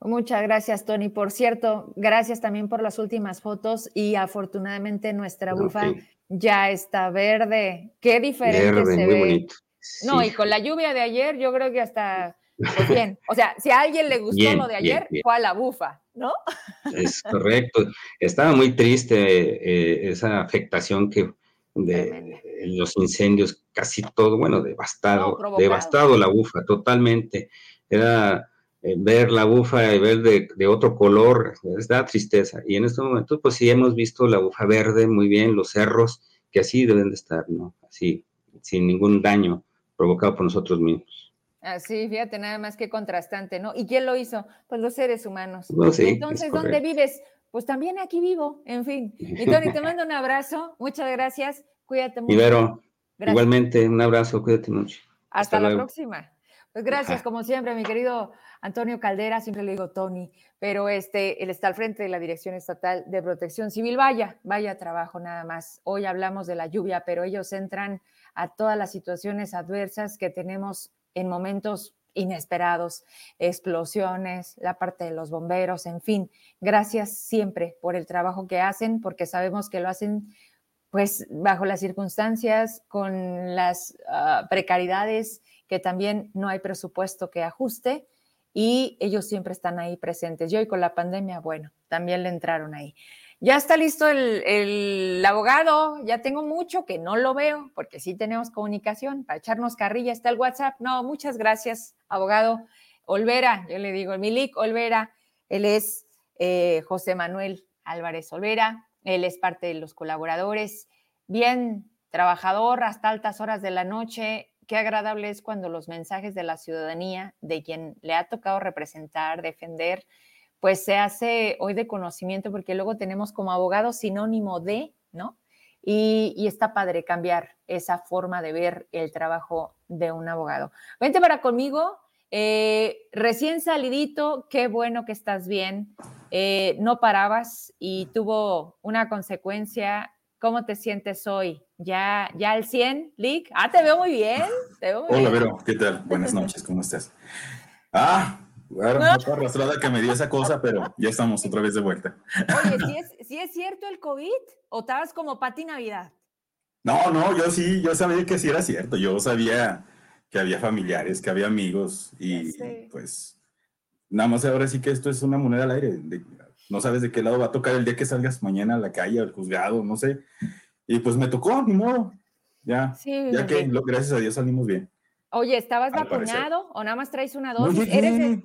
Muchas gracias, Tony. Por cierto, gracias también por las últimas fotos y afortunadamente nuestra bufa ya está verde. Qué diferente se ve. Bonito. No, y con la lluvia de ayer, yo creo que hasta pues bien. O sea, si a alguien le gustó lo de ayer, fue a la bufa, ¿no? Es correcto. Estaba muy triste eh, esa afectación que de los incendios, casi todo, bueno, devastado, devastado la bufa, totalmente. Era eh, ver la bufa y ver de, otro color, es da tristeza. Y en estos momentos, pues sí hemos visto la bufa verde muy bien, los cerros, que así deben de estar, ¿no? Así, sin ningún daño provocado por nosotros mismos. Así, fíjate, nada más que contrastante, ¿no? ¿Y quién lo hizo? Pues los seres humanos. Entonces, ¿dónde vives? Pues también aquí vivo, en fin. Y Tony, te mando un abrazo, muchas gracias, cuídate mucho. Ibero, igualmente, un abrazo, cuídate mucho. Hasta, la próxima. Pues gracias, como siempre, mi querido Antonio Caldera, siempre le digo Tony, pero este, él está al frente de la Dirección Estatal de Protección Civil. Vaya, vaya trabajo nada más. Hoy hablamos de la lluvia, pero ellos entran a todas las situaciones adversas que tenemos en momentos inesperados, explosiones, la parte de los bomberos, en fin. Gracias siempre por el trabajo que hacen, porque sabemos que lo hacen pues bajo las circunstancias, con las uh, precariedades, que también no hay presupuesto que ajuste y ellos siempre están ahí presentes. Y hoy con la pandemia, bueno, también le entraron ahí. Ya está listo el, el, abogado, ya tengo mucho que no lo veo, porque sí tenemos comunicación para echarnos carrilla, está el WhatsApp. No, muchas gracias, abogado Olvera, yo le digo, Milik Olvera, él es eh, José Manuel Álvarez Olvera, él es parte de los colaboradores, bien trabajador hasta altas horas de la noche. Qué agradable es cuando los mensajes de la ciudadanía, de quien le ha tocado representar, defender, pues se hace hoy de conocimiento, porque luego tenemos como abogado sinónimo de, ¿no? Y, y, está padre cambiar esa forma de ver el trabajo de un abogado. Vente para conmigo, eh, recién salidito, qué bueno que estás bien. Eh, no parabas y tuvo una consecuencia. ¿Cómo te sientes hoy? ¿Ya, ya al 100, Lick? Ah, te veo muy bien. Hola, Vero, ¿qué tal? Buenas noches, ¿cómo estás? Ah, bueno, ¿No? arrastrada que me dio esa cosa, pero ya estamos otra vez de vuelta. Oye, ¿sí es, ¿sí es cierto el COVID? ¿O estabas como Pati Navidad? No, no, yo sí, yo sabía que sí era cierto. Yo sabía que había familiares, que había amigos y pues nada más ahora sí que esto es una moneda al aire. no sabes de qué lado va a tocar el día que salgas mañana a la calle, al juzgado, no sé. Y pues me tocó, ni modo. Ya, ya que gracias a Dios salimos bien. Oye, ¿estabas vacunado o nada más traes una dosis? No llegué,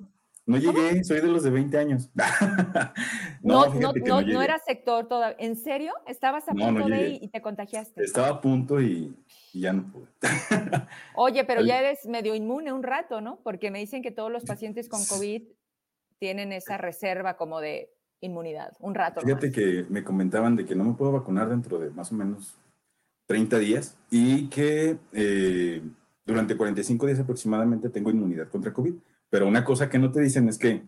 no llegué soy de los de 20 años. no, no, no, no, era sector todavía. ¿En serio? ¿Estabas a punto de y te contagiaste? Estaba a punto y y ya no pude. Oye, pero ya eres medio inmune un rato, ¿no? Porque me dicen que todos los pacientes con COVID tienen esa reserva como de inmunidad, un rato. Fíjate que me comentaban de que no me puedo vacunar dentro de más o menos 30 días y que eh, durante 45 días aproximadamente tengo inmunidad contra COVID. Pero una cosa que no te dicen es que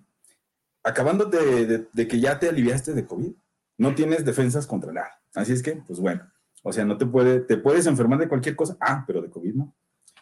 acabando de, de que ya te aliviaste de COVID, no tienes defensas contra nada. Así es que, pues bueno, o sea, no te puede, te puedes enfermar de cualquier cosa. Ah, pero de COVID no.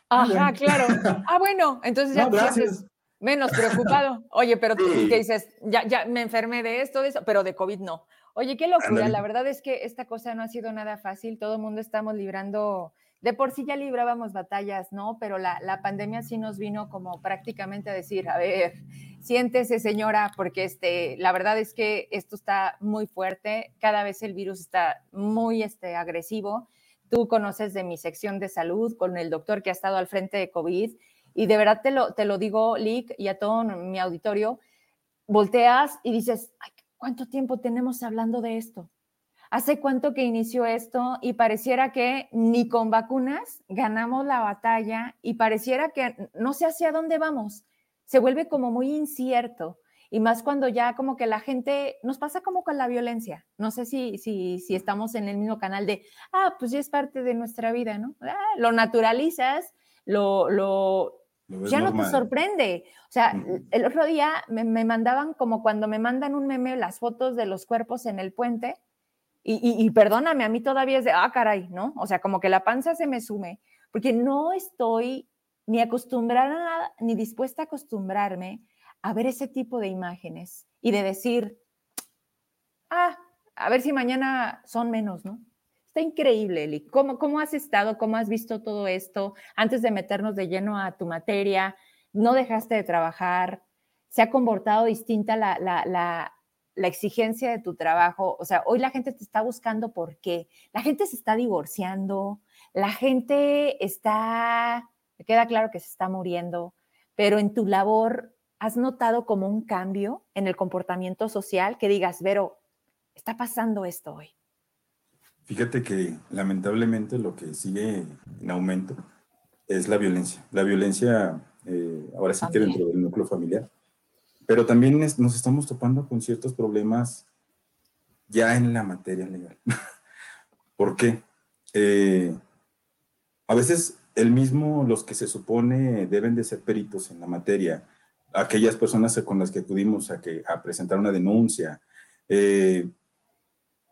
Ajá, claro. Ah, bueno, entonces ya te sientes menos preocupado. Oye, pero tú que dices, ya, ya me enfermé de esto, de eso, pero de COVID no. Oye, qué locura. La verdad es que esta cosa no ha sido nada fácil. Todo el mundo estamos librando de por sí ya librábamos batallas, ¿no? Pero la, la, pandemia sí nos vino como prácticamente a decir, a ver, siéntese señora, porque este, la verdad es que esto está muy fuerte, cada vez el virus está muy este, agresivo. Tú conoces de mi sección de salud con el doctor que ha estado al frente de COVID y de verdad te lo, te lo digo, Lick, y a todo mi auditorio, volteas y dices, Ay, ¿cuánto tiempo tenemos hablando de esto? ¿Hace cuánto que inició esto? Y pareciera que ni con vacunas ganamos la batalla y pareciera que no sé hacia dónde vamos. Se vuelve como muy incierto. Y más cuando ya como que la gente, nos pasa como con la violencia. No sé si, si, si estamos en el mismo canal de, ah, pues ya es parte de nuestra vida, ¿no? Ah, lo naturalizas, lo, lo, ya no te sorprende. O sea, el otro día me, me, mandaban como cuando me mandan un meme las fotos de los cuerpos en el puente y, perdóname, a mí todavía es de, ah, caray, ¿no? O sea, como que la panza se me sume, porque no estoy ni acostumbrada ni dispuesta a acostumbrarme a ver ese tipo de imágenes y de decir, ah, a ver si mañana son menos, ¿no? Está increíble, Eli. ¿Cómo, ¿Cómo has estado? ¿Cómo has visto todo esto? Antes de meternos de lleno a tu materia, no dejaste de trabajar, se ha comportado distinta la, la, la la exigencia de tu trabajo. O sea, hoy la gente te está buscando por qué. La gente se está divorciando, la gente está, me queda claro que se está muriendo, pero en tu labor has notado como un cambio en el comportamiento social que digas, Vero, está pasando esto hoy. Fíjate que lamentablemente lo que sigue en aumento es la violencia. La violencia, eh, ahora sí que dentro del núcleo familiar, pero también nos estamos topando con ciertos problemas ya en la materia legal. ¿Por qué? Eh, a veces el mismo, los que se supone deben de ser peritos en la materia, aquellas personas con las que acudimos a, que, a presentar una denuncia, eh,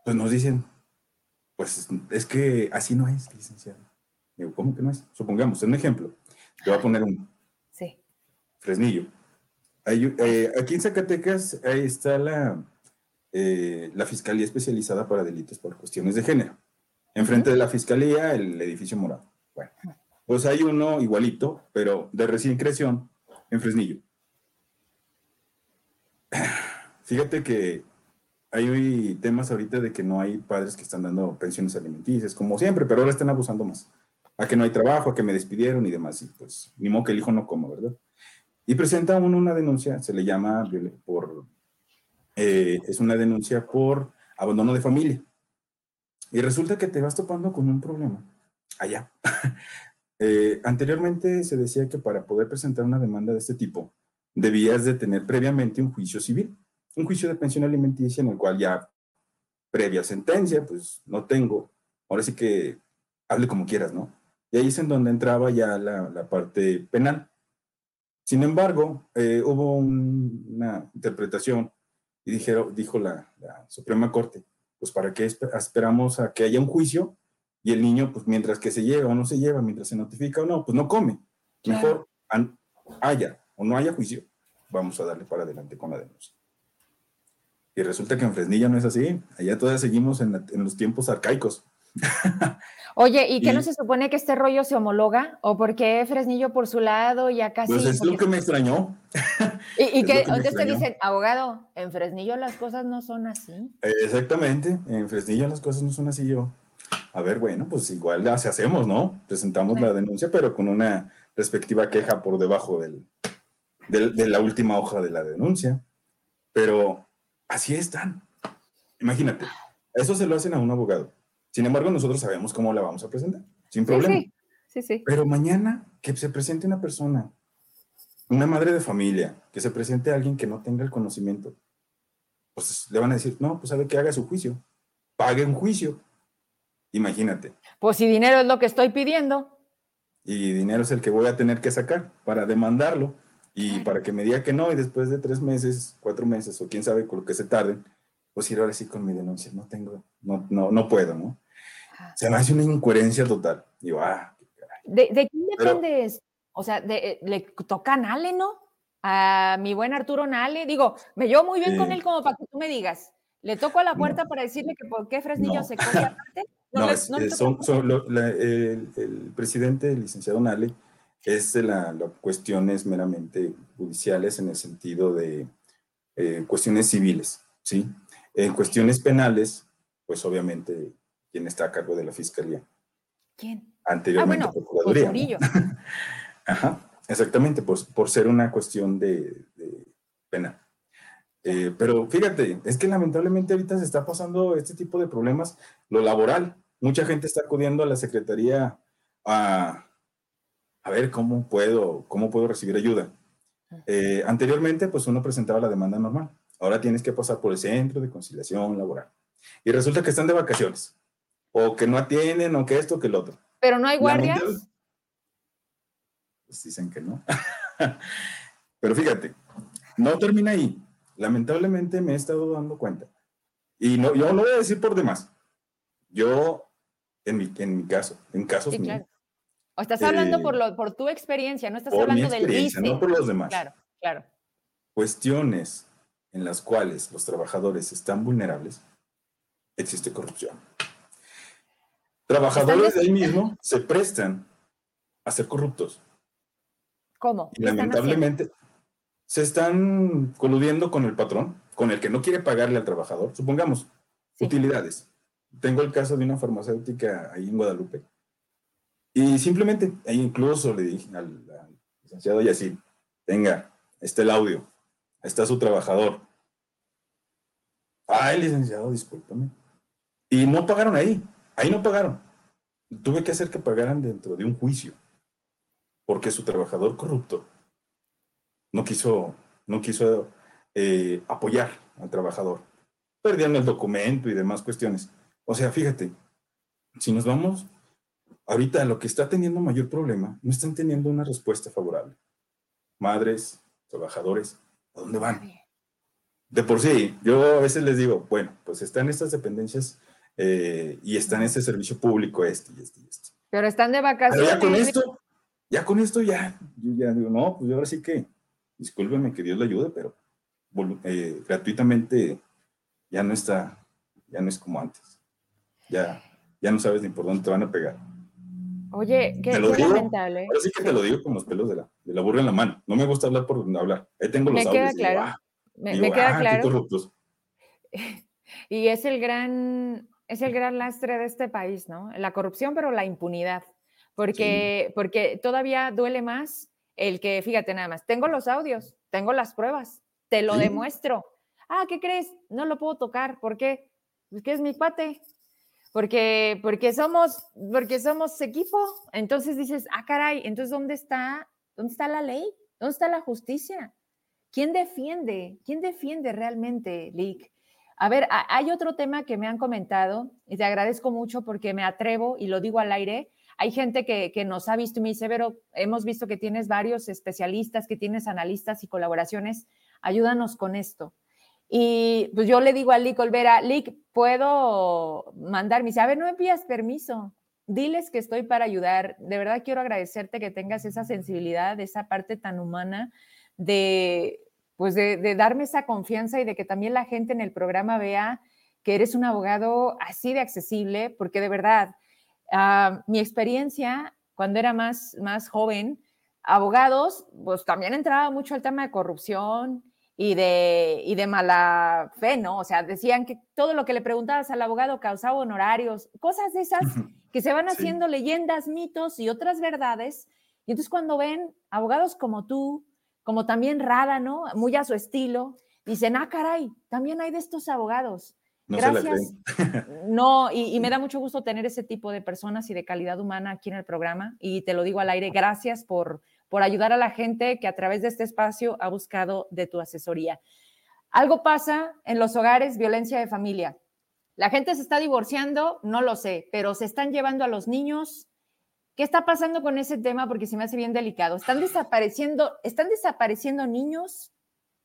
pues nos dicen, pues es que así no es, licenciado. Digo, ¿cómo que no es? Supongamos, un ejemplo. Te voy a poner un Sí. Fresnillo. Eh, aquí en Zacatecas ahí está la, eh, la Fiscalía Especializada para Delitos por Cuestiones de Género. Enfrente de la Fiscalía, el edificio morado. Bueno, pues hay uno igualito, pero de recién creación en Fresnillo. Fíjate que hay temas ahorita de que no hay padres que están dando pensiones alimenticias, como siempre, pero ahora están abusando más. A que no hay trabajo, a que me despidieron y demás. Y pues, ni modo que el hijo no coma, ¿verdad? Y presenta uno una denuncia, se le llama por, eh, es una denuncia por abandono de familia. Y resulta que te vas topando con un problema allá. Eh, anteriormente se decía que para poder presentar una demanda de este tipo, debías de tener previamente un juicio civil, un juicio de pensión alimenticia en el cual ya previa sentencia, pues no tengo, ahora sí que hable como quieras, ¿no? Y ahí es en donde entraba ya la, la parte penal. Sin embargo, eh, hubo una interpretación y dijeron, dijo la, la, Suprema Corte, pues para qué esperamos a que haya un juicio y el niño, pues mientras que se lleva o no se lleva, mientras se notifica o no, pues no come. Mejor haya o no haya juicio, vamos a darle para adelante con la denuncia. Y resulta que en Fresnilla no es así, allá todavía seguimos en, en los tiempos arcaicos. Oye, ¿y qué no se supone que este rollo se homologa? ¿O por qué Fresnillo por su lado y acá Pues es lo que me extrañó. ¿Y, y que, entonces te dicen, abogado, en Fresnillo las cosas no son así? Exactamente, en Fresnillo las cosas no son así yo. A ver, bueno, pues igual así hacemos, ¿no? Presentamos la denuncia, pero con una respectiva queja por debajo del, del, de la última hoja de la denuncia. Pero así están. Imagínate, eso se lo hacen a un abogado sin embargo, nosotros sabemos cómo la vamos a presentar, sin problema. Sí, sí, sí. Pero mañana que se presente una persona, una madre de familia, que se presente alguien que no tenga el conocimiento, pues le van a decir, no, pues sabe que haga su juicio, pague un juicio. Imagínate. Pues si dinero es lo que estoy pidiendo. Y dinero es el que voy a tener que sacar para demandarlo y para que me diga que no, y después de tres meses, cuatro meses, o quién sabe con lo que se tarden, pues ir ahora sí con mi denuncia, no tengo, no, no, no puedo, ¿no? Se me hace una incoherencia total. Digo, ah, ¿De, ¿De, quién depende? O sea, de, le toca a Nale, ¿no? A mi buen Arturo Nale. Digo, me llevo muy bien con él como para que tú me digas. ¿Le toco a la puerta para decirle que por qué Fresnillo se coge aparte? No, no, es, no eh, son, son lo, la, el, el, presidente, el licenciado Nale, es de las la cuestiones meramente judiciales en el sentido de eh, cuestiones civiles, ¿sí? En cuestiones penales, pues obviamente, ¿quién está a cargo de la fiscalía? ¿Quién? Anteriormente, ah, bueno, Procuraduría. ¿no? Ajá, exactamente, por, por ser una cuestión de, de penal. Eh, pero fíjate, es que lamentablemente ahorita se está pasando este tipo de problemas, lo laboral. Mucha gente está acudiendo a la Secretaría a, a ver cómo puedo, cómo puedo recibir ayuda. Eh, anteriormente, pues uno presentaba la demanda normal. Ahora tienes que pasar por el centro de conciliación laboral. Y resulta que están de vacaciones. O que no atienden, o que esto, que el otro. Pero no hay guardias. Pues dicen que no. Pero fíjate, no termina ahí. Lamentablemente me he estado dando cuenta. Y no, yo no voy a decir por demás. Yo, en mi, en mi caso, en casos sí, claro. O estás hablando eh, por, lo, por tu experiencia, no estás hablando del vice. No por los demás. Claro, claro. Cuestiones en las cuales los trabajadores están vulnerables, existe corrupción. Trabajadores de ahí mismo se prestan a ser corruptos. ¿Cómo? Y lamentablemente se están coludiendo con el patrón, con el que no quiere pagarle al trabajador, supongamos, sí. utilidades. Tengo el caso de una farmacéutica ahí en Guadalupe. Y simplemente, e incluso le dije al, al licenciado Yacine, tenga, está el audio, está su trabajador. Ay, licenciado, discúlpame. Y no pagaron ahí, ahí no pagaron. Tuve que hacer que pagaran dentro de un juicio, porque su trabajador corrupto no quiso, no quiso eh, apoyar al trabajador. Perdieron el documento y demás cuestiones. O sea, fíjate, si nos vamos ahorita lo que está teniendo mayor problema, no están teniendo una respuesta favorable. Madres, trabajadores, ¿a dónde van? De por sí, yo a veces les digo, bueno, pues están estas dependencias eh, y están este servicio público, este y este y este. Pero están de vacaciones. ya con esto, ya con esto, ya, yo ya digo, no, pues ahora sí que, discúlpeme que Dios le ayude, pero eh, gratuitamente ya no está, ya no es como antes. Ya, ya no sabes ni por dónde te van a pegar. Oye, qué, lamentable. Ahora sí que te lo digo con los pelos de la, de la burra en la mano. No me gusta hablar por hablar. Ahí tengo los me Queda claro. Ah", me, queda ah, claro. Y es el gran, es el gran lastre de este país, ¿no? La corrupción, pero la impunidad. Porque, porque todavía duele más el que, fíjate nada más, tengo los audios, tengo las pruebas, te lo demuestro. Ah, ¿qué crees? No lo puedo tocar. ¿Por qué? Pues que es mi cuate. Porque, porque, somos, porque somos equipo. Entonces dices, ah, caray, entonces ¿dónde está, dónde está la ley? ¿Dónde está la justicia? ¿Quién defiende? ¿Quién defiende realmente, Lick? A ver, hay otro tema que me han comentado y te agradezco mucho porque me atrevo y lo digo al aire. Hay gente que, nos ha visto y me dice, pero hemos visto que tienes varios especialistas, que tienes analistas y colaboraciones. Ayúdanos con esto. Y pues yo le digo a Lick Olvera, Lick, ¿puedo mandar? Me dice, a ver, no me pidas permiso. Diles que estoy para ayudar. De verdad quiero agradecerte que tengas esa sensibilidad, esa parte tan humana de, pues de, darme esa confianza y de que también la gente en el programa vea que eres un abogado así de accesible, porque de verdad, ah, mi experiencia cuando era más, más joven, abogados, pues también entraba mucho el tema de corrupción, y de, y de mala fe, ¿no? O sea, decían que todo lo que le preguntabas al abogado causaba honorarios, cosas de esas que se van haciendo leyendas, mitos y otras verdades. Y entonces cuando ven abogados como tú, como también Rada, ¿no? Muy a su estilo, dicen, ah, caray, también hay de estos abogados. No Gracias. no, y, y, me da mucho gusto tener ese tipo de personas y de calidad humana aquí en el programa. Y te lo digo al aire, gracias por, por ayudar a la gente que a través de este espacio ha buscado de tu asesoría. Algo pasa en los hogares, violencia de familia. La gente se está divorciando, no lo sé, pero se están llevando a los niños. ¿Qué está pasando con ese tema? Porque se me hace bien delicado. ¿Están desapareciendo, están desapareciendo niños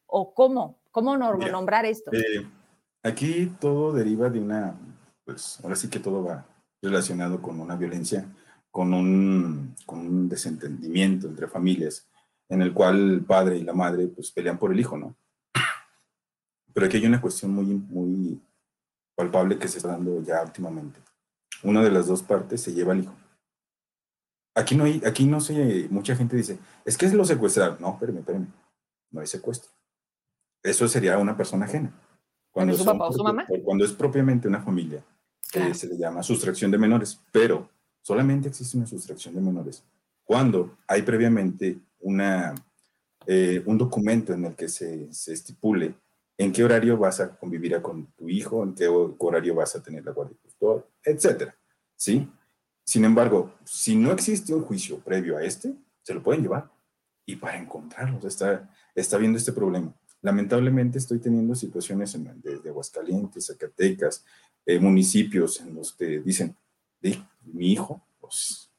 o cómo? ¿Cómo nombrar esto? Eh, aquí todo deriva de una, pues ahora sí que todo va relacionado con una violencia con un, con un desentendimiento entre familias en el cual el padre y la madre pues pelean por el hijo, ¿no? Pero aquí hay una cuestión muy, muy palpable que se está dando ya últimamente. Una de las dos partes se lleva al hijo. Aquí no hay, aquí no sé, mucha gente dice, es que es lo secuestrar. No, espérame, espérame. No hay secuestro. Eso sería una persona ajena. Cuando, su papá o su mamá? cuando es propiamente una familia, se le llama sustracción de menores, pero solamente existe una sustracción de menores cuando hay previamente una, eh, un documento en el que se, se, estipule en qué horario vas a convivir con tu hijo, en qué horario vas a tener la guardia tutor, etcétera, ¿sí? Sin embargo, si no existe un juicio previo a este, se lo pueden llevar. Y para encontrarlos, está, está viendo este problema. Lamentablemente estoy teniendo situaciones en, desde Aguascalientes, Zacatecas, eh, municipios en los que dicen, mi hijo, pues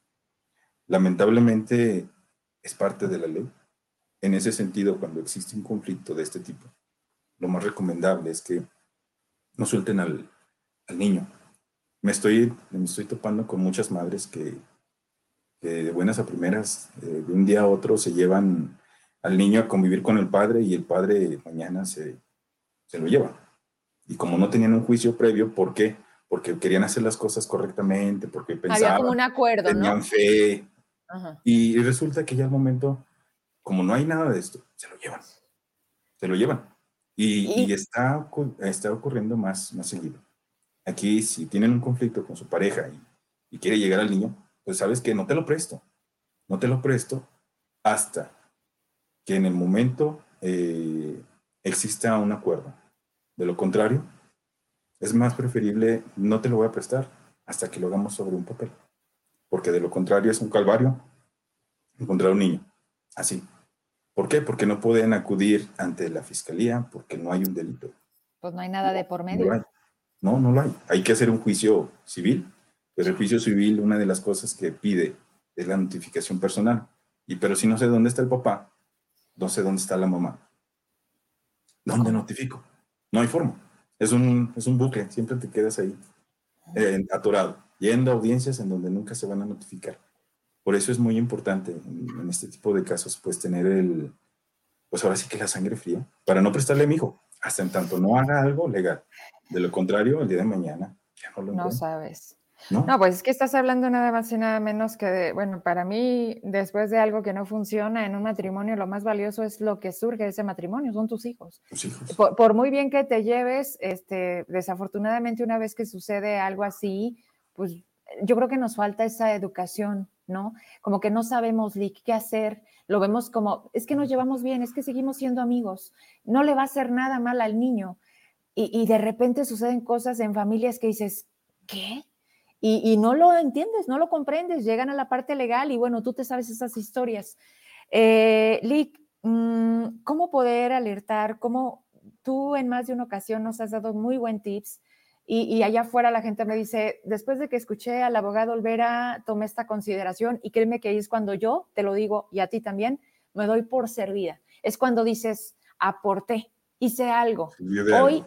lamentablemente es parte de la ley. En ese sentido, cuando existe un conflicto de este tipo, lo más recomendable es que no suelten al, niño. Me estoy, me estoy topando con muchas madres que, de buenas a primeras, eh, de un día a otro, se llevan al niño a convivir con el padre y el padre mañana se, se lo lleva. Y como no tenían un juicio previo, ¿por qué? porque querían hacer las cosas correctamente, porque pensaban, Había como un acuerdo, tenían fe. Y resulta que ya al momento, como no hay nada de esto, se lo llevan. Se lo llevan. Y, está, está ocurriendo más, más seguido. Aquí, si tienen un conflicto con su pareja y, quiere llegar al niño, pues sabes que no te lo presto. No te lo presto hasta que en el momento eh, exista un acuerdo. De lo contrario, es más preferible no te lo voy a prestar hasta que lo hagamos sobre un papel. Porque de lo contrario es un calvario encontrar un niño. Así. ¿Por qué? Porque no pueden acudir ante la fiscalía porque no hay un delito. Pues no hay nada de por medio. No, no, lo hay. Hay que hacer un juicio civil Pero el juicio civil, una de las cosas que pide es la notificación personal. Y pero si no sé dónde está el papá, no sé dónde está la mamá. ¿Dónde notifico? No hay forma. Es un, es un bucle, siempre te quedas ahí, eh, atorado, yendo a audiencias en donde nunca se van a notificar. Por eso es muy importante en, este tipo de casos, pues tener el, pues ahora sí que la sangre fría, para no prestarle a mi hijo, hasta en tanto no haga algo legal. De lo contrario, el día de mañana ya no lo No sabes. ¿No? pues es que estás hablando nada más y nada menos que de, bueno, para mí, después de algo que no funciona en un matrimonio, lo más valioso es lo que surge de ese matrimonio, son tus hijos. Tus hijos. Por, muy bien que te lleves, este, desafortunadamente una vez que sucede algo así, pues yo creo que nos falta esa educación, ¿no? Como que no sabemos qué hacer, lo vemos como, es que nos llevamos bien, es que seguimos siendo amigos, no le va a hacer nada mal al niño. Y, y de repente suceden cosas en familias que dices, ¿qué? y, no lo entiendes, no lo comprendes, llegan a la parte legal y bueno, tú te sabes esas historias. Eh, Lick, mm, ¿cómo poder alertar? ¿Cómo tú en más de una ocasión nos has dado muy buen tips? Y, allá afuera la gente me dice, después de que escuché al abogado Olvera, tomé esta consideración y créeme que es cuando yo, te lo digo, y a ti también, me doy por servida. Es cuando dices, aporté, hice algo. Hoy,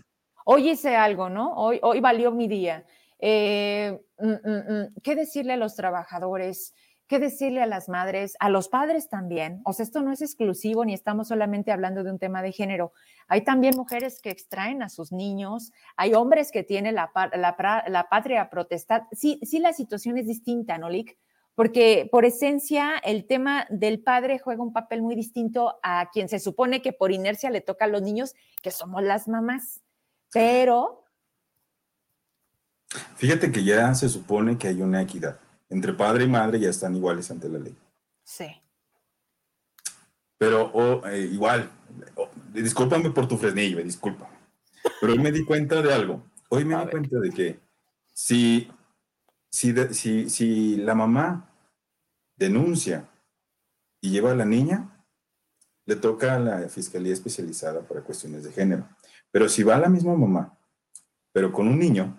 hoy hice algo, ¿no? Hoy, hoy valió mi día. Eh, mm, mm, mm, ¿Qué decirle a los trabajadores? ¿Qué decirle a las madres? A los padres también. O sea, esto no es exclusivo ni estamos solamente hablando de un tema de género. Hay también mujeres que extraen a sus niños, hay hombres que tienen la, la, patria protestar. Sí, sí, la situación es distinta, ¿no, Lick? Porque por esencia el tema del padre juega un papel muy distinto a quien se supone que por inercia le toca a los niños, que somos las mamás. Pero Fíjate que ya se supone que hay una equidad. Entre padre y madre ya están iguales ante la ley. Sí. Pero eh, igual, discúlpame por tu fresnillo, disculpa. Pero hoy me di cuenta de algo. Hoy me di cuenta de que si, si, si, si la mamá denuncia y lleva a la niña, le toca a la fiscalía especializada para cuestiones de género. Pero si va la misma mamá, pero con un niño,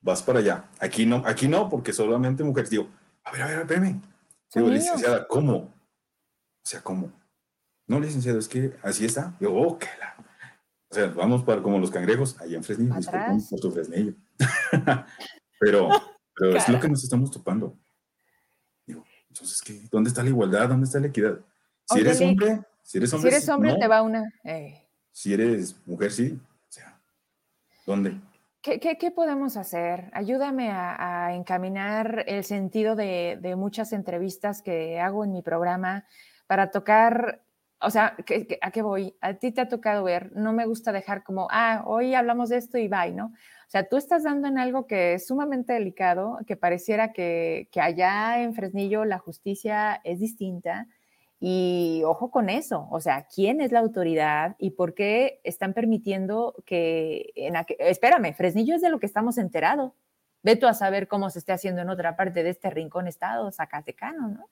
vas para allá. Aquí no, aquí no, porque solamente mujeres. Digo, a ver, a ver, espérame. Digo, licenciada, ¿cómo? O sea, ¿cómo? No, licenciado, es que así está. Yo, oh, qué la... O sea, vamos para como los cangrejos, allá en Fresnillo, disculpen por tu Fresnillo. pero, pero es lo que nos estamos topando. Digo, entonces, ¿qué? ¿dónde está la igualdad? ¿Dónde está la equidad? Si eres hombre, si eres hombre, si eres hombre te va una. Eh. Si eres mujer, sí. O sea, ¿dónde? ¿Qué, podemos hacer? Ayúdame a, encaminar el sentido de, muchas entrevistas que hago en mi programa para tocar, o sea, ¿a qué voy? A ti te ha tocado ver, no me gusta dejar como, ah, hoy hablamos de esto y bye, ¿no? O sea, tú estás dando en algo que es sumamente delicado, que pareciera que, que allá en Fresnillo la justicia es distinta y ojo con eso, o sea, ¿quién es la autoridad y por qué están permitiendo que... En Espérame, Fresnillo es de lo que estamos enterados. Ve a saber cómo se esté haciendo en otra parte de este rincón estado zacatecano, ¿no?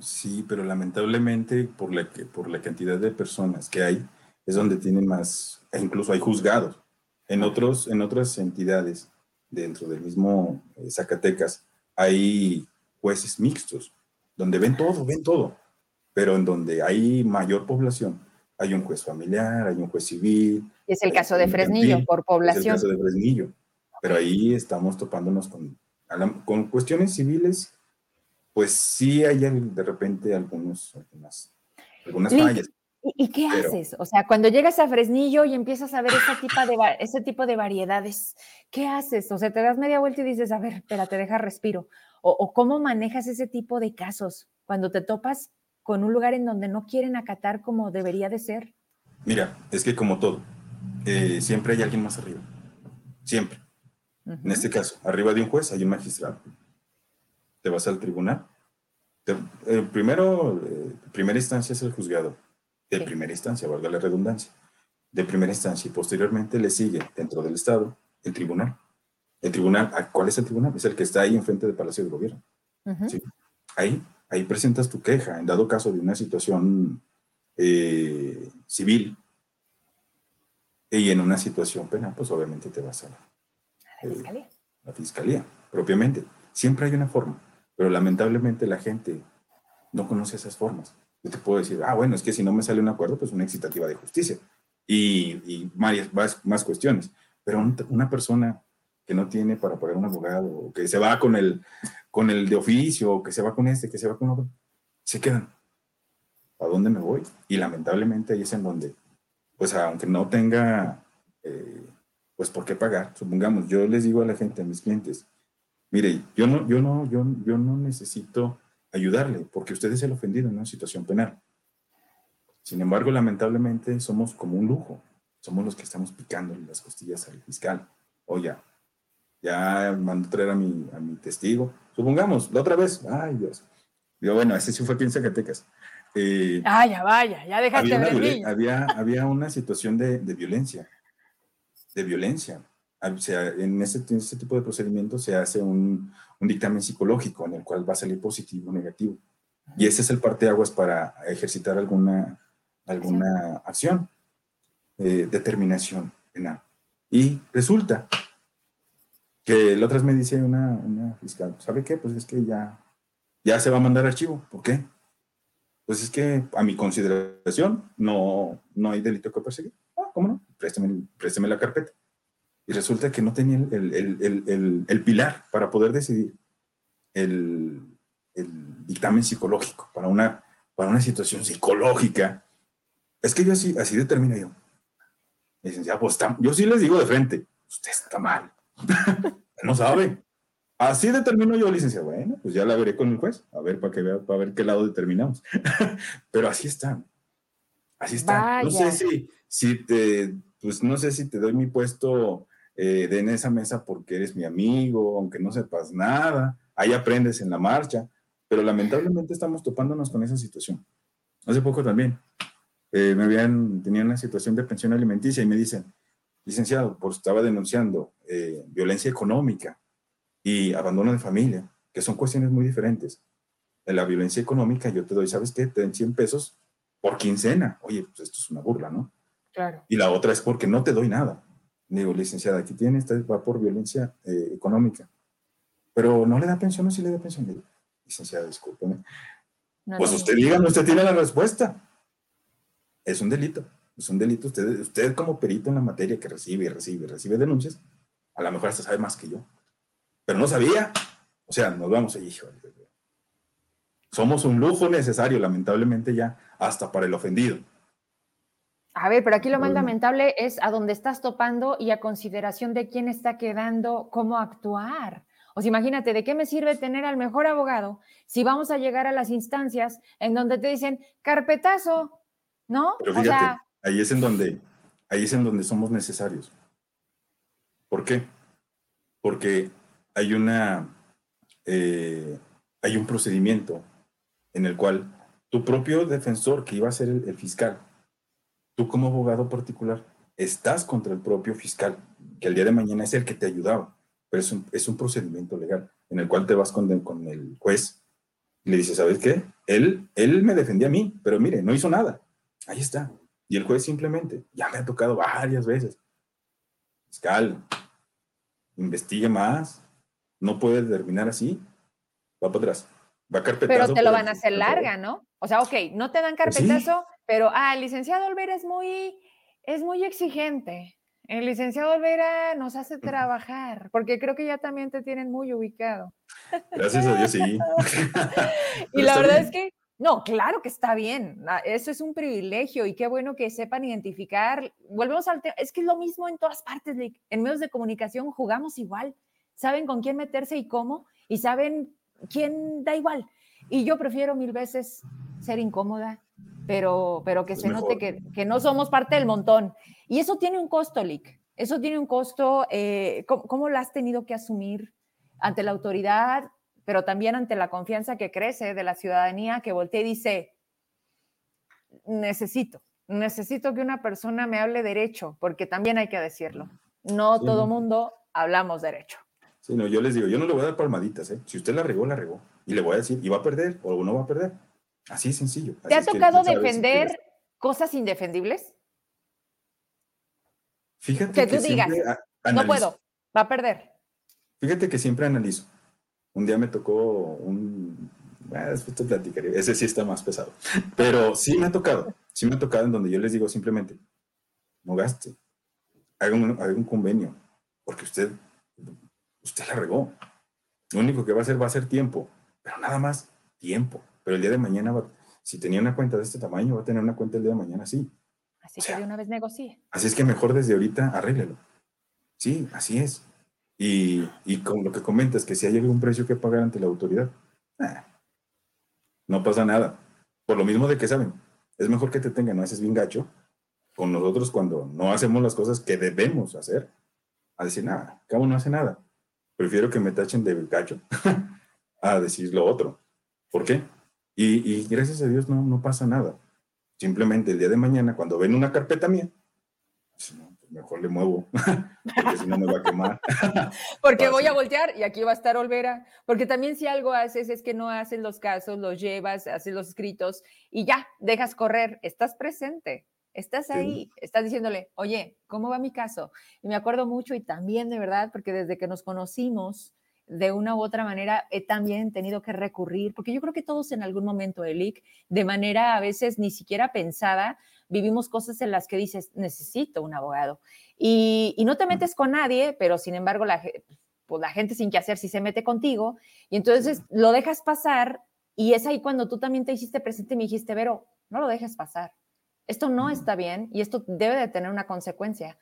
Sí, pero lamentablemente por la, por la cantidad de personas que hay, es donde tienen más, e incluso hay juzgados. En, otros, en otras entidades dentro del mismo eh, Zacatecas hay jueces mixtos, donde ven todo, ven todo pero en donde hay mayor población, hay un juez familiar, hay un juez civil. Es el caso de Fresnillo, por población. Es el caso de Fresnillo, pero ahí estamos topándonos con, con cuestiones civiles, pues sí hay de repente algunos, algunas, algunas fallas. ¿Y, qué haces? O sea, cuando llegas a Fresnillo y empiezas a ver ese tipo, de, ese tipo de variedades, ¿qué haces? O sea, te das media vuelta y dices, a ver, espérate, deja respiro. O, o, cómo manejas ese tipo de casos cuando te topas con un lugar en donde no quieren acatar como debería de ser? Mira, es que como todo, eh, siempre hay alguien más arriba. Siempre. En este caso, arriba de un juez hay un magistrado. Te vas al tribunal. Eh, primero, eh, primera instancia es el juzgado. De primera instancia, valga la redundancia. De primera instancia y posteriormente le sigue dentro del Estado el tribunal. El tribunal, ¿cuál es el tribunal? Es el que está ahí enfrente del Palacio de Gobierno. ¿sí? Ahí ahí presentas tu queja en dado caso de una situación eh, civil y en una situación penal, pues obviamente te vas a la, La fiscalía. la fiscalía, propiamente. Siempre hay una forma, pero lamentablemente la gente no conoce esas formas. Yo te puedo decir, ah, bueno, es que si no me sale un acuerdo, pues una excitativa de justicia y, y varias más, más cuestiones. Pero una persona que no tiene para pagar un abogado, o que se va con el, con el de oficio, o que se va con este, que se va con otro, se quedan. ¿A dónde me voy? Y lamentablemente ahí es en donde, pues aunque no tenga, eh, pues por qué pagar, supongamos, yo les digo a la gente, a mis clientes, mire, yo no, yo no, yo, yo no necesito ayudarle, porque usted es el ofendido en una situación penal. Sin embargo, lamentablemente somos como un lujo, somos los que estamos picando las costillas al fiscal. Oye, ya mandó traer a mi, a mi testigo. Supongamos, la otra vez, ay Dios. Digo, bueno, ese sí fue aquí en Zacatecas. Eh, ah, ya vaya, ya dejaste había, ver había, había una situación de, de, violencia, de violencia. O sea, en ese, en ese tipo de procedimientos se hace un, un, dictamen psicológico en el cual va a salir positivo o negativo. Y ese es el parteaguas para ejercitar alguna, alguna acción, eh, determinación penal. Y resulta que la otra vez me dice una, una, fiscal, ¿sabe qué? Pues es que ya, ya se va a mandar archivo. ¿Por qué? Pues es que a mi consideración no, no hay delito que perseguir. Ah, ¿cómo no? Présteme, présteme la carpeta. Y resulta que no tenía el, el, el, el pilar para poder decidir el, dictamen psicológico para una, para una situación psicológica. Es que yo así, así determino yo. Licenciado, pues yo sí les digo de frente, usted está mal. no sabe. Así determino yo, licenciado. Bueno, pues ya la veré con el juez, a ver para que vea, para ver qué lado determinamos. Pero así está. Así está. No sé si, si te, pues no sé si te doy mi puesto eh, de en esa mesa porque eres mi amigo, aunque no sepas nada. Ahí aprendes en la marcha. Pero lamentablemente estamos topándonos con esa situación. Hace poco también eh, me habían, tenía una situación de pensión alimenticia y me dicen, licenciado, pues estaba denunciando eh, violencia económica y abandono de familia, que son cuestiones muy diferentes. En la violencia económica yo te doy, ¿sabes qué? Te den 100 pesos por quincena. Oye, pues esto es una burla, ¿no? Claro. Y la otra es porque no te doy nada. Digo, licenciada, aquí tiene, esta va por violencia eh, económica. Pero no le da pensión o sí le da pensión. Digo, licenciada, discúlpeme. pues usted dígame, usted tiene la respuesta. Es un delito es un delito. Usted, usted como perito en la materia que recibe y recibe recibe denuncias, a lo mejor hasta sabe más que yo. Pero no sabía. O sea, nos vamos ahí, Somos un lujo necesario, lamentablemente ya, hasta para el ofendido. A ver, pero aquí lo más lamentable es a dónde estás topando y a consideración de quién está quedando, cómo actuar. O sea, imagínate, ¿de qué me sirve tener al mejor abogado si vamos a llegar a las instancias en donde te dicen carpetazo, ¿no? o sea, Ahí es en donde, ahí es en donde somos necesarios. ¿Por qué? Porque hay una, eh, hay un procedimiento en el cual tu propio defensor, que iba a ser el, fiscal, tú como abogado particular, estás contra el propio fiscal, que el día de mañana es el que te ayudaba, pero es un, es un procedimiento legal en el cual te vas con, con el juez y le dices, ¿sabes qué? Él, él me defendía a mí, pero mire, no hizo nada. Ahí está. Y el juez simplemente, ya me ha tocado varias veces. Fiscal, investigue más. No puede terminar así. Va para atrás. Va a carpetazo. Pero te lo van a hacer larga, ¿no? O sea, ok, no te dan pues carpetazo, pero ah, el licenciado Olvera es muy, es muy exigente. El licenciado Olvera nos hace trabajar, porque creo que ya también te tienen muy ubicado. Gracias a Dios, sí. y la verdad es que no, claro que está bien. Ah, eso es un privilegio y qué bueno que sepan identificar. Volvemos al tema. Es que es lo mismo en todas partes. En medios de comunicación jugamos igual. Saben con quién meterse y cómo y saben quién da igual. Y yo prefiero mil veces ser incómoda, pero, pero que se note que, que, no somos parte del montón. Y eso tiene un costo, Lick. Eso tiene un costo. Eh, ¿cómo, ¿Cómo lo has tenido que asumir ante la autoridad? Pero también ante la confianza que crece de la ciudadanía que voltea y dice, necesito, necesito que una persona me hable derecho, porque también hay que decirlo. No todo mundo hablamos derecho. Sí, no, yo les digo, yo no le voy a dar palmaditas, ¿eh? Si usted la regó, la regó. Y le voy a decir, y va a perder o no va a perder. Así sencillo. ¿Te ha tocado defender cosas indefendibles? Fíjate que, tú digas, no puedo. Va a perder. Fíjate que siempre analizo. Un día me tocó un... Ah, después te platicaré. Ese sí está más pesado. Pero sí me ha tocado. Sí me ha tocado en donde yo les digo simplemente, no gaste. Haga un, haga un convenio. Porque usted, usted la regó. Lo único que va a hacer va a ser tiempo. Pero nada más tiempo. Pero el día de mañana, va, si tenía una cuenta de este tamaño, va a tener una cuenta el día de mañana así. Así que de una vez negocie. Así es que mejor desde ahorita arréglelo. Sí, así es. Y, y con lo que comentas, que si hay algún precio que pagar ante la autoridad, eh, no pasa nada. Por lo mismo de que saben, es mejor que te tengan, no haces bien gacho, con nosotros cuando no hacemos las cosas que debemos hacer, a decir, nada, cabo no hace nada. Prefiero que me tachen de gacho a decir lo otro. ¿Por qué? Y, y gracias a Dios no, no pasa nada. Simplemente el día de mañana, cuando ven una carpeta mía, pues, mejor le muevo, porque si no me va a quemar. porque voy a voltear y aquí va a estar Olvera. Porque también si algo haces es que no haces los casos, los llevas, haces los escritos y ya, dejas correr, estás presente. Estás ahí, estás diciéndole, oye, ¿cómo va mi caso? Y me acuerdo mucho y también de verdad, porque desde que nos conocimos, de una u otra manera he también tenido que recurrir, porque yo creo que todos en algún momento, Elic, de manera a veces ni siquiera pensada, vivimos cosas en las que dices, necesito un abogado. Y, no te metes con nadie, pero sin embargo la, pues, la gente sin que hacer si se mete contigo, y entonces lo dejas pasar, y es ahí cuando tú también te hiciste presente y me dijiste, Vero, no lo dejes pasar. Esto no está bien y esto debe de tener una consecuencia.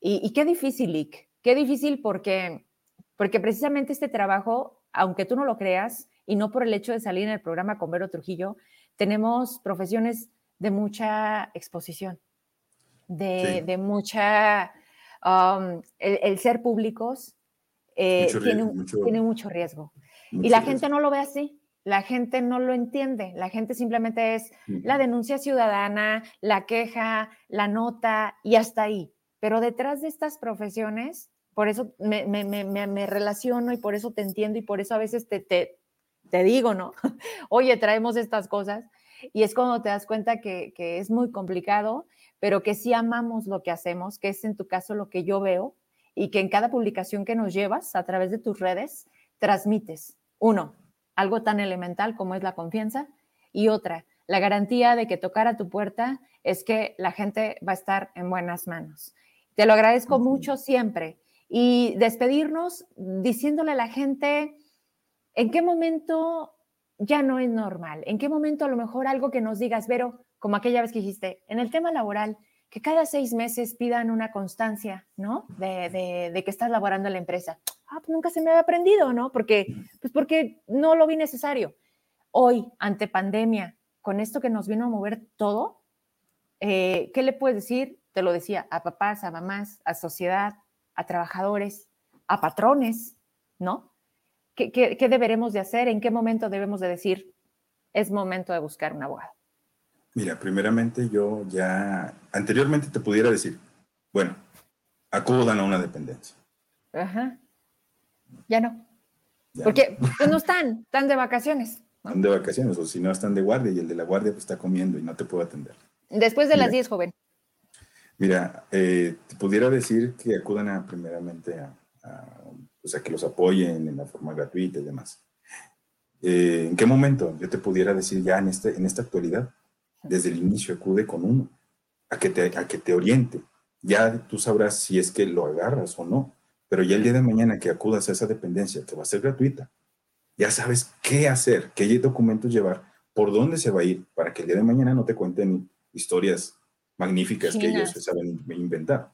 Y, y qué difícil, Lick, qué difícil porque porque precisamente este trabajo, aunque tú no lo creas, y no por el hecho de salir en el programa con Vero Trujillo, tenemos profesiones de mucha exposición, de, mucha... Um, el, ser públicos eh, tiene, mucho, riesgo. y la gente no lo ve así. La gente no lo entiende, la gente simplemente es la denuncia ciudadana, la queja, la nota y hasta ahí. Pero detrás de estas profesiones por eso me, me, me, me, relaciono y por eso te entiendo y por eso a veces te, te, te digo, ¿no? Oye, traemos estas cosas y es cuando te das cuenta que, que, es muy complicado, pero que sí amamos lo que hacemos, que es en tu caso lo que yo veo y que en cada publicación que nos llevas a través de tus redes, transmites, uno, algo tan elemental como es la confianza y otra, la garantía de que tocar a tu puerta es que la gente va a estar en buenas manos. Te lo agradezco mucho siempre y despedirnos diciéndole a la gente en qué momento ya no es normal, en qué momento a lo mejor algo que nos digas, Vero, como aquella vez que dijiste, en el tema laboral, que cada seis meses pidan una constancia, ¿no? De, que estás laborando en la empresa. Ah, pues nunca se me había aprendido, ¿no? Porque, pues porque no lo vi necesario. Hoy, ante pandemia, con esto que nos vino a mover todo, eh, ¿qué le puedes decir? Te lo decía, a papás, a mamás, a sociedad, a trabajadores, a patrones, ¿no? ¿Qué, deberemos de hacer? ¿En qué momento debemos de decir, es momento de buscar un abogado? Mira, primeramente yo ya, anteriormente te pudiera decir, bueno, acudan a una dependencia. Ajá. Ya no. Porque pues, no están, están de vacaciones. Están de vacaciones, o si no están de guardia y el de la guardia pues, está comiendo y no te puedo atender. Después de las 10, joven. Mira, eh, te pudiera decir que acudan a, primeramente a, o sea, que los apoyen en la forma gratuita y demás. Eh, ¿En qué momento? Yo te pudiera decir ya en, este, en esta actualidad, desde el inicio acude con uno, a que, te, a que te oriente. Ya tú sabrás si es que lo agarras o no, pero ya el día de mañana que acudas a esa dependencia, que va a ser gratuita, ya sabes qué hacer, qué documentos llevar, por dónde se va a ir, para que el día de mañana no te cuenten historias magníficas que ellos se saben inventar.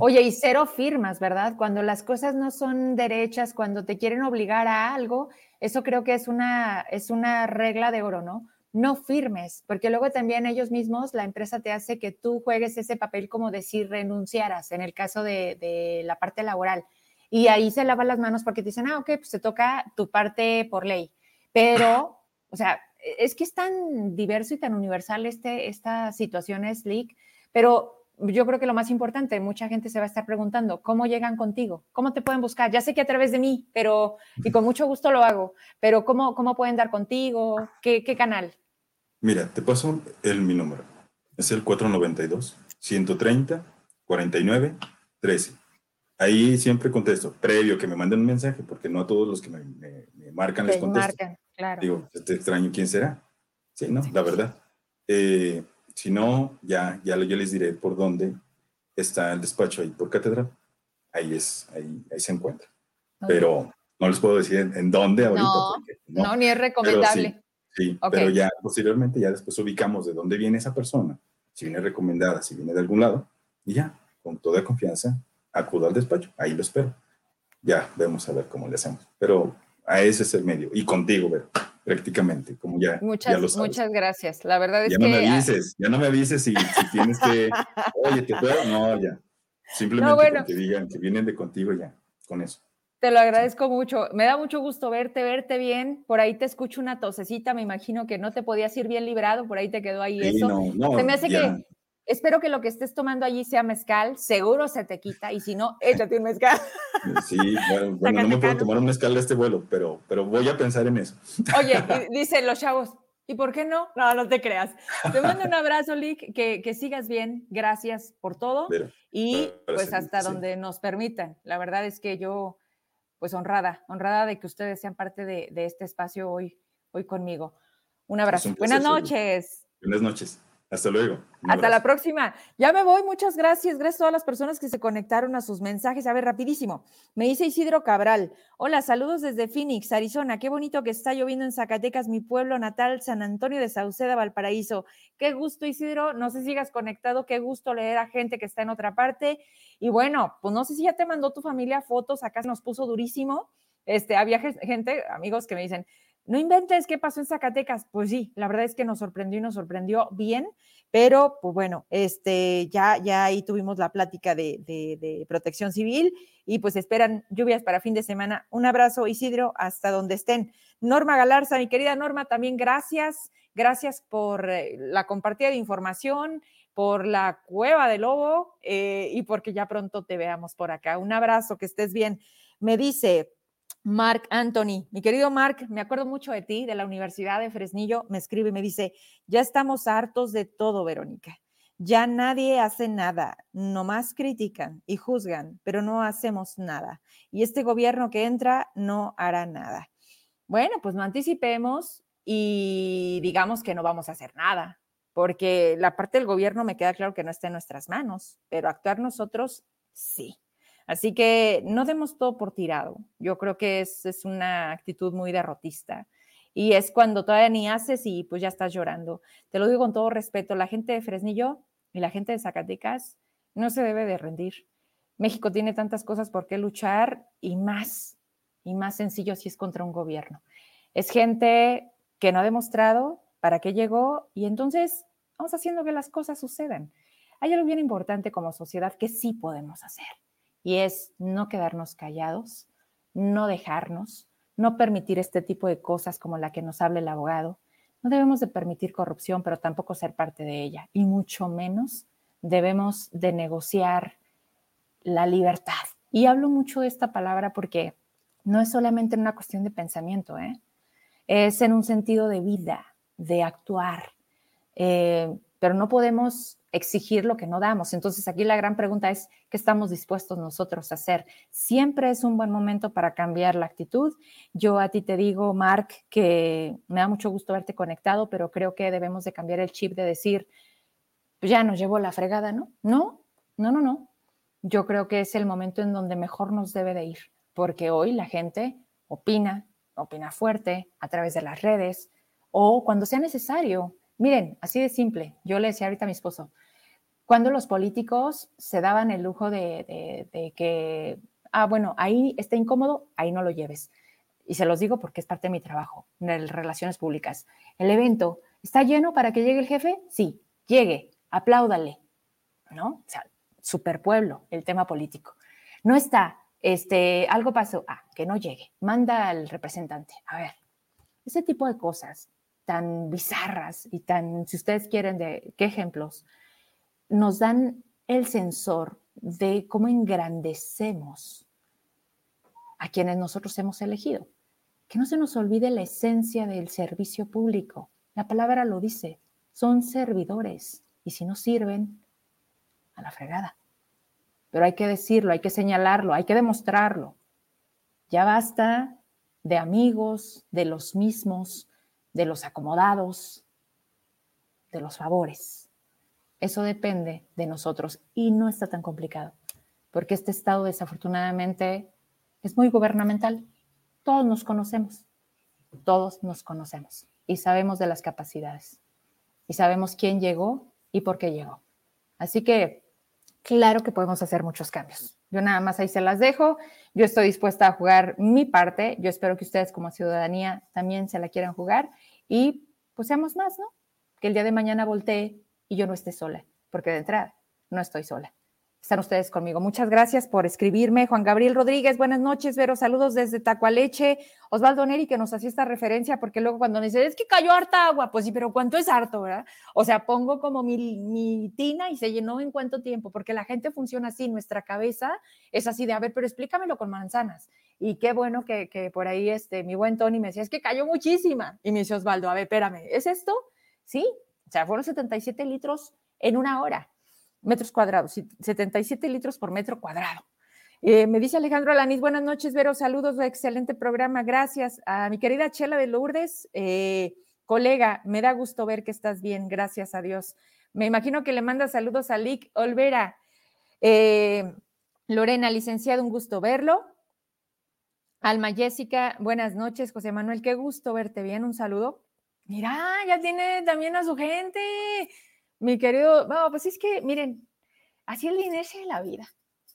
Oye, y cero firmas, ¿verdad? Cuando las cosas no son derechas, cuando te quieren obligar a algo, eso creo que es una, es una regla de oro, ¿no? No firmes, porque luego también ellos mismos, la empresa te hace que tú juegues ese papel como decir renunciaras en el caso de, de la parte laboral. Y ahí se lavan las manos porque te dicen, ah, ok, pues te toca tu parte por ley. Pero, o sea, es que es tan diverso y tan universal este, esta situación, Slick, pero yo creo que lo más importante, mucha gente se va a estar preguntando, ¿cómo llegan contigo? ¿Cómo te pueden buscar? Ya sé que a través de mí, pero, y con mucho gusto lo hago, pero ¿cómo, cómo pueden dar contigo? ¿Qué, qué canal? Mira, te paso el, mi número. Es el 492 130 49 13. Ahí siempre contesto, previo que me manden un mensaje, porque no a todos los que me, marcan les contesto. Marcan, claro. Digo, te extraño, ¿quién será? Sí, ¿no? La verdad. Eh, si no, ya, ya yo les diré por dónde está el despacho ahí por catedral. Ahí es, ahí, ahí se encuentra. Pero no les puedo decir en, dónde ahorita. No, no, ni es recomendable. sí, pero ya posteriormente, ya después ubicamos de dónde viene esa persona, si viene recomendada, si viene de algún lado, y ya, con toda confianza, acudo al despacho, ahí lo espero. Ya, vemos a ver cómo le hacemos. Pero a ese es el medio. Y contigo, ver, prácticamente, como ya, muchas, Muchas gracias. La verdad es ya que... Ya no me avises, ya no me avises si, si tienes que, oye, ¿te puedo? No, ya. Simplemente no, que digan que vienen de contigo ya, con eso. Te lo agradezco mucho. Me da mucho gusto verte, verte bien. Por ahí te escucho una tosecita, me imagino que no te podías ir bien librado, por ahí te quedó ahí eso. No, no, Se me hace que Espero que lo que estés tomando allí sea mezcal, seguro se te quita, y si no, échate un mezcal. Sí, bueno, no me puedo tomar un mezcal de este vuelo, pero, pero voy a pensar en eso. Oye, dicen los chavos, ¿y por qué no? No, no te creas. Te mando un abrazo, Lick, que, que sigas bien, gracias por todo, y pues hasta donde nos permitan. La verdad es que yo, pues honrada, honrada de que ustedes sean parte de, de este espacio hoy, hoy conmigo. Un abrazo. Buenas noches. Buenas noches. Hasta luego. Hasta la próxima. Ya me voy. Muchas gracias. Gracias a todas las personas que se conectaron a sus mensajes. A ver, rapidísimo. Me dice Isidro Cabral. Hola, saludos desde Phoenix, Arizona. Qué bonito que está lloviendo en Zacatecas, mi pueblo natal, San Antonio de Sauceda, Valparaíso. Qué gusto, Isidro. No sé si sigas conectado. Qué gusto leer a gente que está en otra parte. Y bueno, pues no sé si ya te mandó tu familia fotos. Acá se nos puso durísimo. Este, había gente, amigos, que me dicen, no inventes qué pasó en Zacatecas. Pues sí, la verdad es que nos sorprendió y nos sorprendió bien, pero pues bueno, este, ya, ya ahí tuvimos la plática de, de, protección civil y pues esperan lluvias para fin de semana. Un abrazo, Isidro, hasta donde estén. Norma Galarza, mi querida Norma, también gracias. Gracias por eh, la compartida de información, por la cueva de lobo eh, y porque ya pronto te veamos por acá. Un abrazo, que estés bien. Me dice, Mark Anthony, mi querido Mark, me acuerdo mucho de ti, de la Universidad de Fresnillo, me escribe y me dice, ya estamos hartos de todo, Verónica. Ya nadie hace nada, nomás critican y juzgan, pero no hacemos nada. Y este gobierno que entra no hará nada. Bueno, pues no anticipemos y digamos que no vamos a hacer nada, porque la parte del gobierno me queda claro que no está en nuestras manos, pero actuar nosotros sí. Así que no demos todo por tirado. Yo creo que es, es una actitud muy derrotista. Y es cuando todavía ni haces y pues ya estás llorando. Te lo digo con todo respeto, la gente de Fresnillo y la gente de Zacatecas no se debe de rendir. México tiene tantas cosas por qué luchar y más, y más sencillo si es contra un gobierno. Es gente que no ha demostrado para qué llegó y entonces vamos haciendo que las cosas sucedan. Hay algo bien importante como sociedad que sí podemos hacer y es no quedarnos callados, no dejarnos, no permitir este tipo de cosas como la que nos habla el abogado. No debemos de permitir corrupción, pero tampoco ser parte de ella, y mucho menos debemos de negociar la libertad. Y hablo mucho de esta palabra porque no es solamente una cuestión de pensamiento, ¿eh? es en un sentido de vida, de actuar, eh, pero no podemos exigir lo que no damos. Entonces aquí la gran pregunta es, ¿qué estamos dispuestos nosotros a hacer? Siempre es un buen momento para cambiar la actitud. Yo a ti te digo, Mark, que me da mucho gusto verte conectado, pero creo que debemos de cambiar el chip de decir, pues ya nos llevó la fregada, ¿no? No, no, no, no. Yo creo que es el momento en donde mejor nos debe de ir, porque hoy la gente opina, opina fuerte a través de las redes o cuando sea necesario Miren, así de simple. Yo le decía ahorita a mi esposo, cuando los políticos se daban el lujo de, que, ah, bueno, ahí está incómodo, ahí no lo lleves. Y se los digo porque es parte de mi trabajo, de relaciones públicas. El evento, ¿está lleno para que llegue el jefe? Sí, llegue, apláudale, ¿no? O sea, superpueblo, el tema político. No está, este, algo pasó, ah, que no llegue, manda al representante. A ver, ese tipo de cosas tan bizarras y tan, si ustedes quieren, de qué ejemplos, nos dan el sensor de cómo engrandecemos a quienes nosotros hemos elegido. Que no se nos olvide la esencia del servicio público. La palabra lo dice, son servidores y si no sirven, a la fregada. pero hay que decirlo, hay que señalarlo, hay que demostrarlo. Ya basta de amigos, de los mismos, de los acomodados, de los favores. Eso depende de nosotros y no está tan complicado, porque este estado desafortunadamente es muy gubernamental. Todos nos conocemos, todos nos conocemos y sabemos de las capacidades y sabemos quién llegó y por qué llegó. Así que claro que podemos hacer muchos cambios. Yo nada más ahí se las dejo. Yo estoy dispuesta a jugar mi parte. Yo espero que ustedes como ciudadanía también se la quieran jugar y pues seamos más, ¿no? Que el día de mañana voltee y yo no esté sola, porque de entrada no estoy sola están ustedes conmigo. Muchas gracias por escribirme. Juan Gabriel Rodríguez, buenas noches, Vero, saludos desde Tacualeche. Osvaldo Neri, que nos hacía esta referencia, porque luego cuando me dice, es que cayó harta agua, pues sí, pero ¿cuánto es harto, verdad? O sea, pongo como mi, mi tina y se llenó en cuánto tiempo, porque la gente funciona así, nuestra cabeza es así de, a ver, pero explícamelo con manzanas. Y qué bueno que, que por ahí este, mi buen Tony me decía, es que cayó muchísima. Y me dice Osvaldo, a ver, espérame, ¿es esto? Sí, o sea, fueron 77 litros en una hora metros cuadrados, 77 litros por metro cuadrado. Eh, me dice Alejandro Alaniz, buenas noches, Vero, saludos, excelente programa, gracias. A mi querida Chela de Lourdes, eh, colega, me da gusto ver que estás bien, gracias a Dios. Me imagino que le manda saludos a Lick Olvera. Eh, Lorena, licenciado, un gusto verlo. Alma Jessica, buenas noches. José Manuel, qué gusto verte bien, un saludo. Mira, ya tiene también a su gente. Mi querido, bueno, pues es que, miren, así es la inercia de la vida.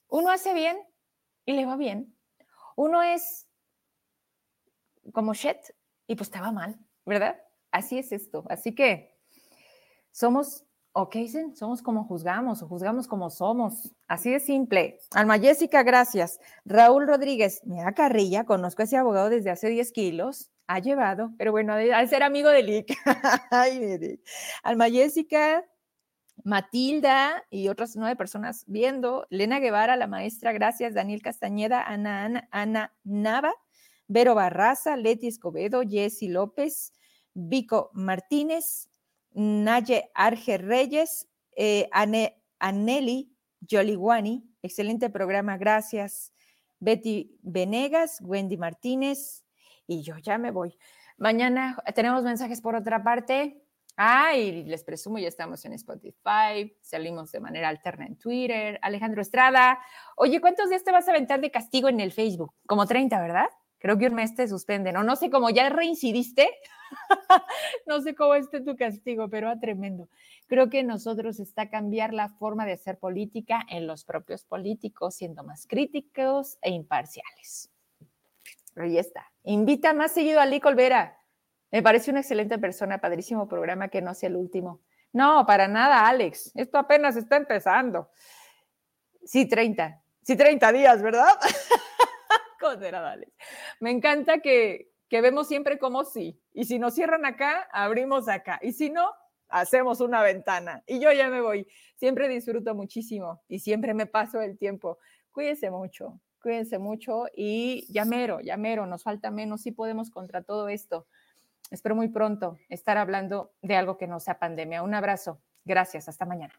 Uno hace bien y le va bien. Uno es como shit y pues te va mal, ¿verdad? Así es esto. Así que somos, ¿o qué dicen? Somos como juzgamos o juzgamos como somos. Así de simple. Alma Jessica, gracias. Raúl Rodríguez, mira Carrilla, conozco a ese abogado desde hace 10 kilos. Ha llevado, pero bueno, al ser amigo de Lick. Ay, Alma Jessica, Matilda y otras nueve personas viendo, Lena Guevara, la maestra, gracias, Daniel Castañeda, Ana, Ana, Nava, Vero Barraza, Leti Escobedo, Jessy López, Vico Martínez, Naye Arge Reyes, eh, Ane, Aneli Yoliguani, excelente programa, gracias. Betty Venegas, Wendy Martínez, y yo ya me voy. Mañana tenemos mensajes por otra parte. Ah, les presumo, ya estamos en Spotify, salimos de manera alterna en Twitter. Alejandro Estrada, oye, ¿cuántos días te vas a aventar de castigo en el Facebook? Como 30, ¿verdad? Creo que un mes te suspenden, o no sé cómo ya reincidiste, no sé cómo esté tu castigo, pero a tremendo. Creo que nosotros está cambiar la forma de hacer política en los propios políticos, siendo más críticos e imparciales. Ahí está. Invita más seguido a Lico Olvera me parece una excelente persona, padrísimo programa que no sea el último. No, para nada, Alex. Esto apenas está empezando. Sí, 30. Sí, 30 días, ¿verdad? Me encanta que, que vemos siempre como sí. Y si nos cierran acá, abrimos acá. Y si no, hacemos una ventana. Y yo ya me voy. Siempre disfruto muchísimo y siempre me paso el tiempo. Cuídense mucho, cuídense mucho y llamero, llamero, nos falta menos, sí podemos contra todo esto. Espero muy pronto estar hablando de algo que no sea pandemia. Un abrazo. Gracias. Hasta mañana.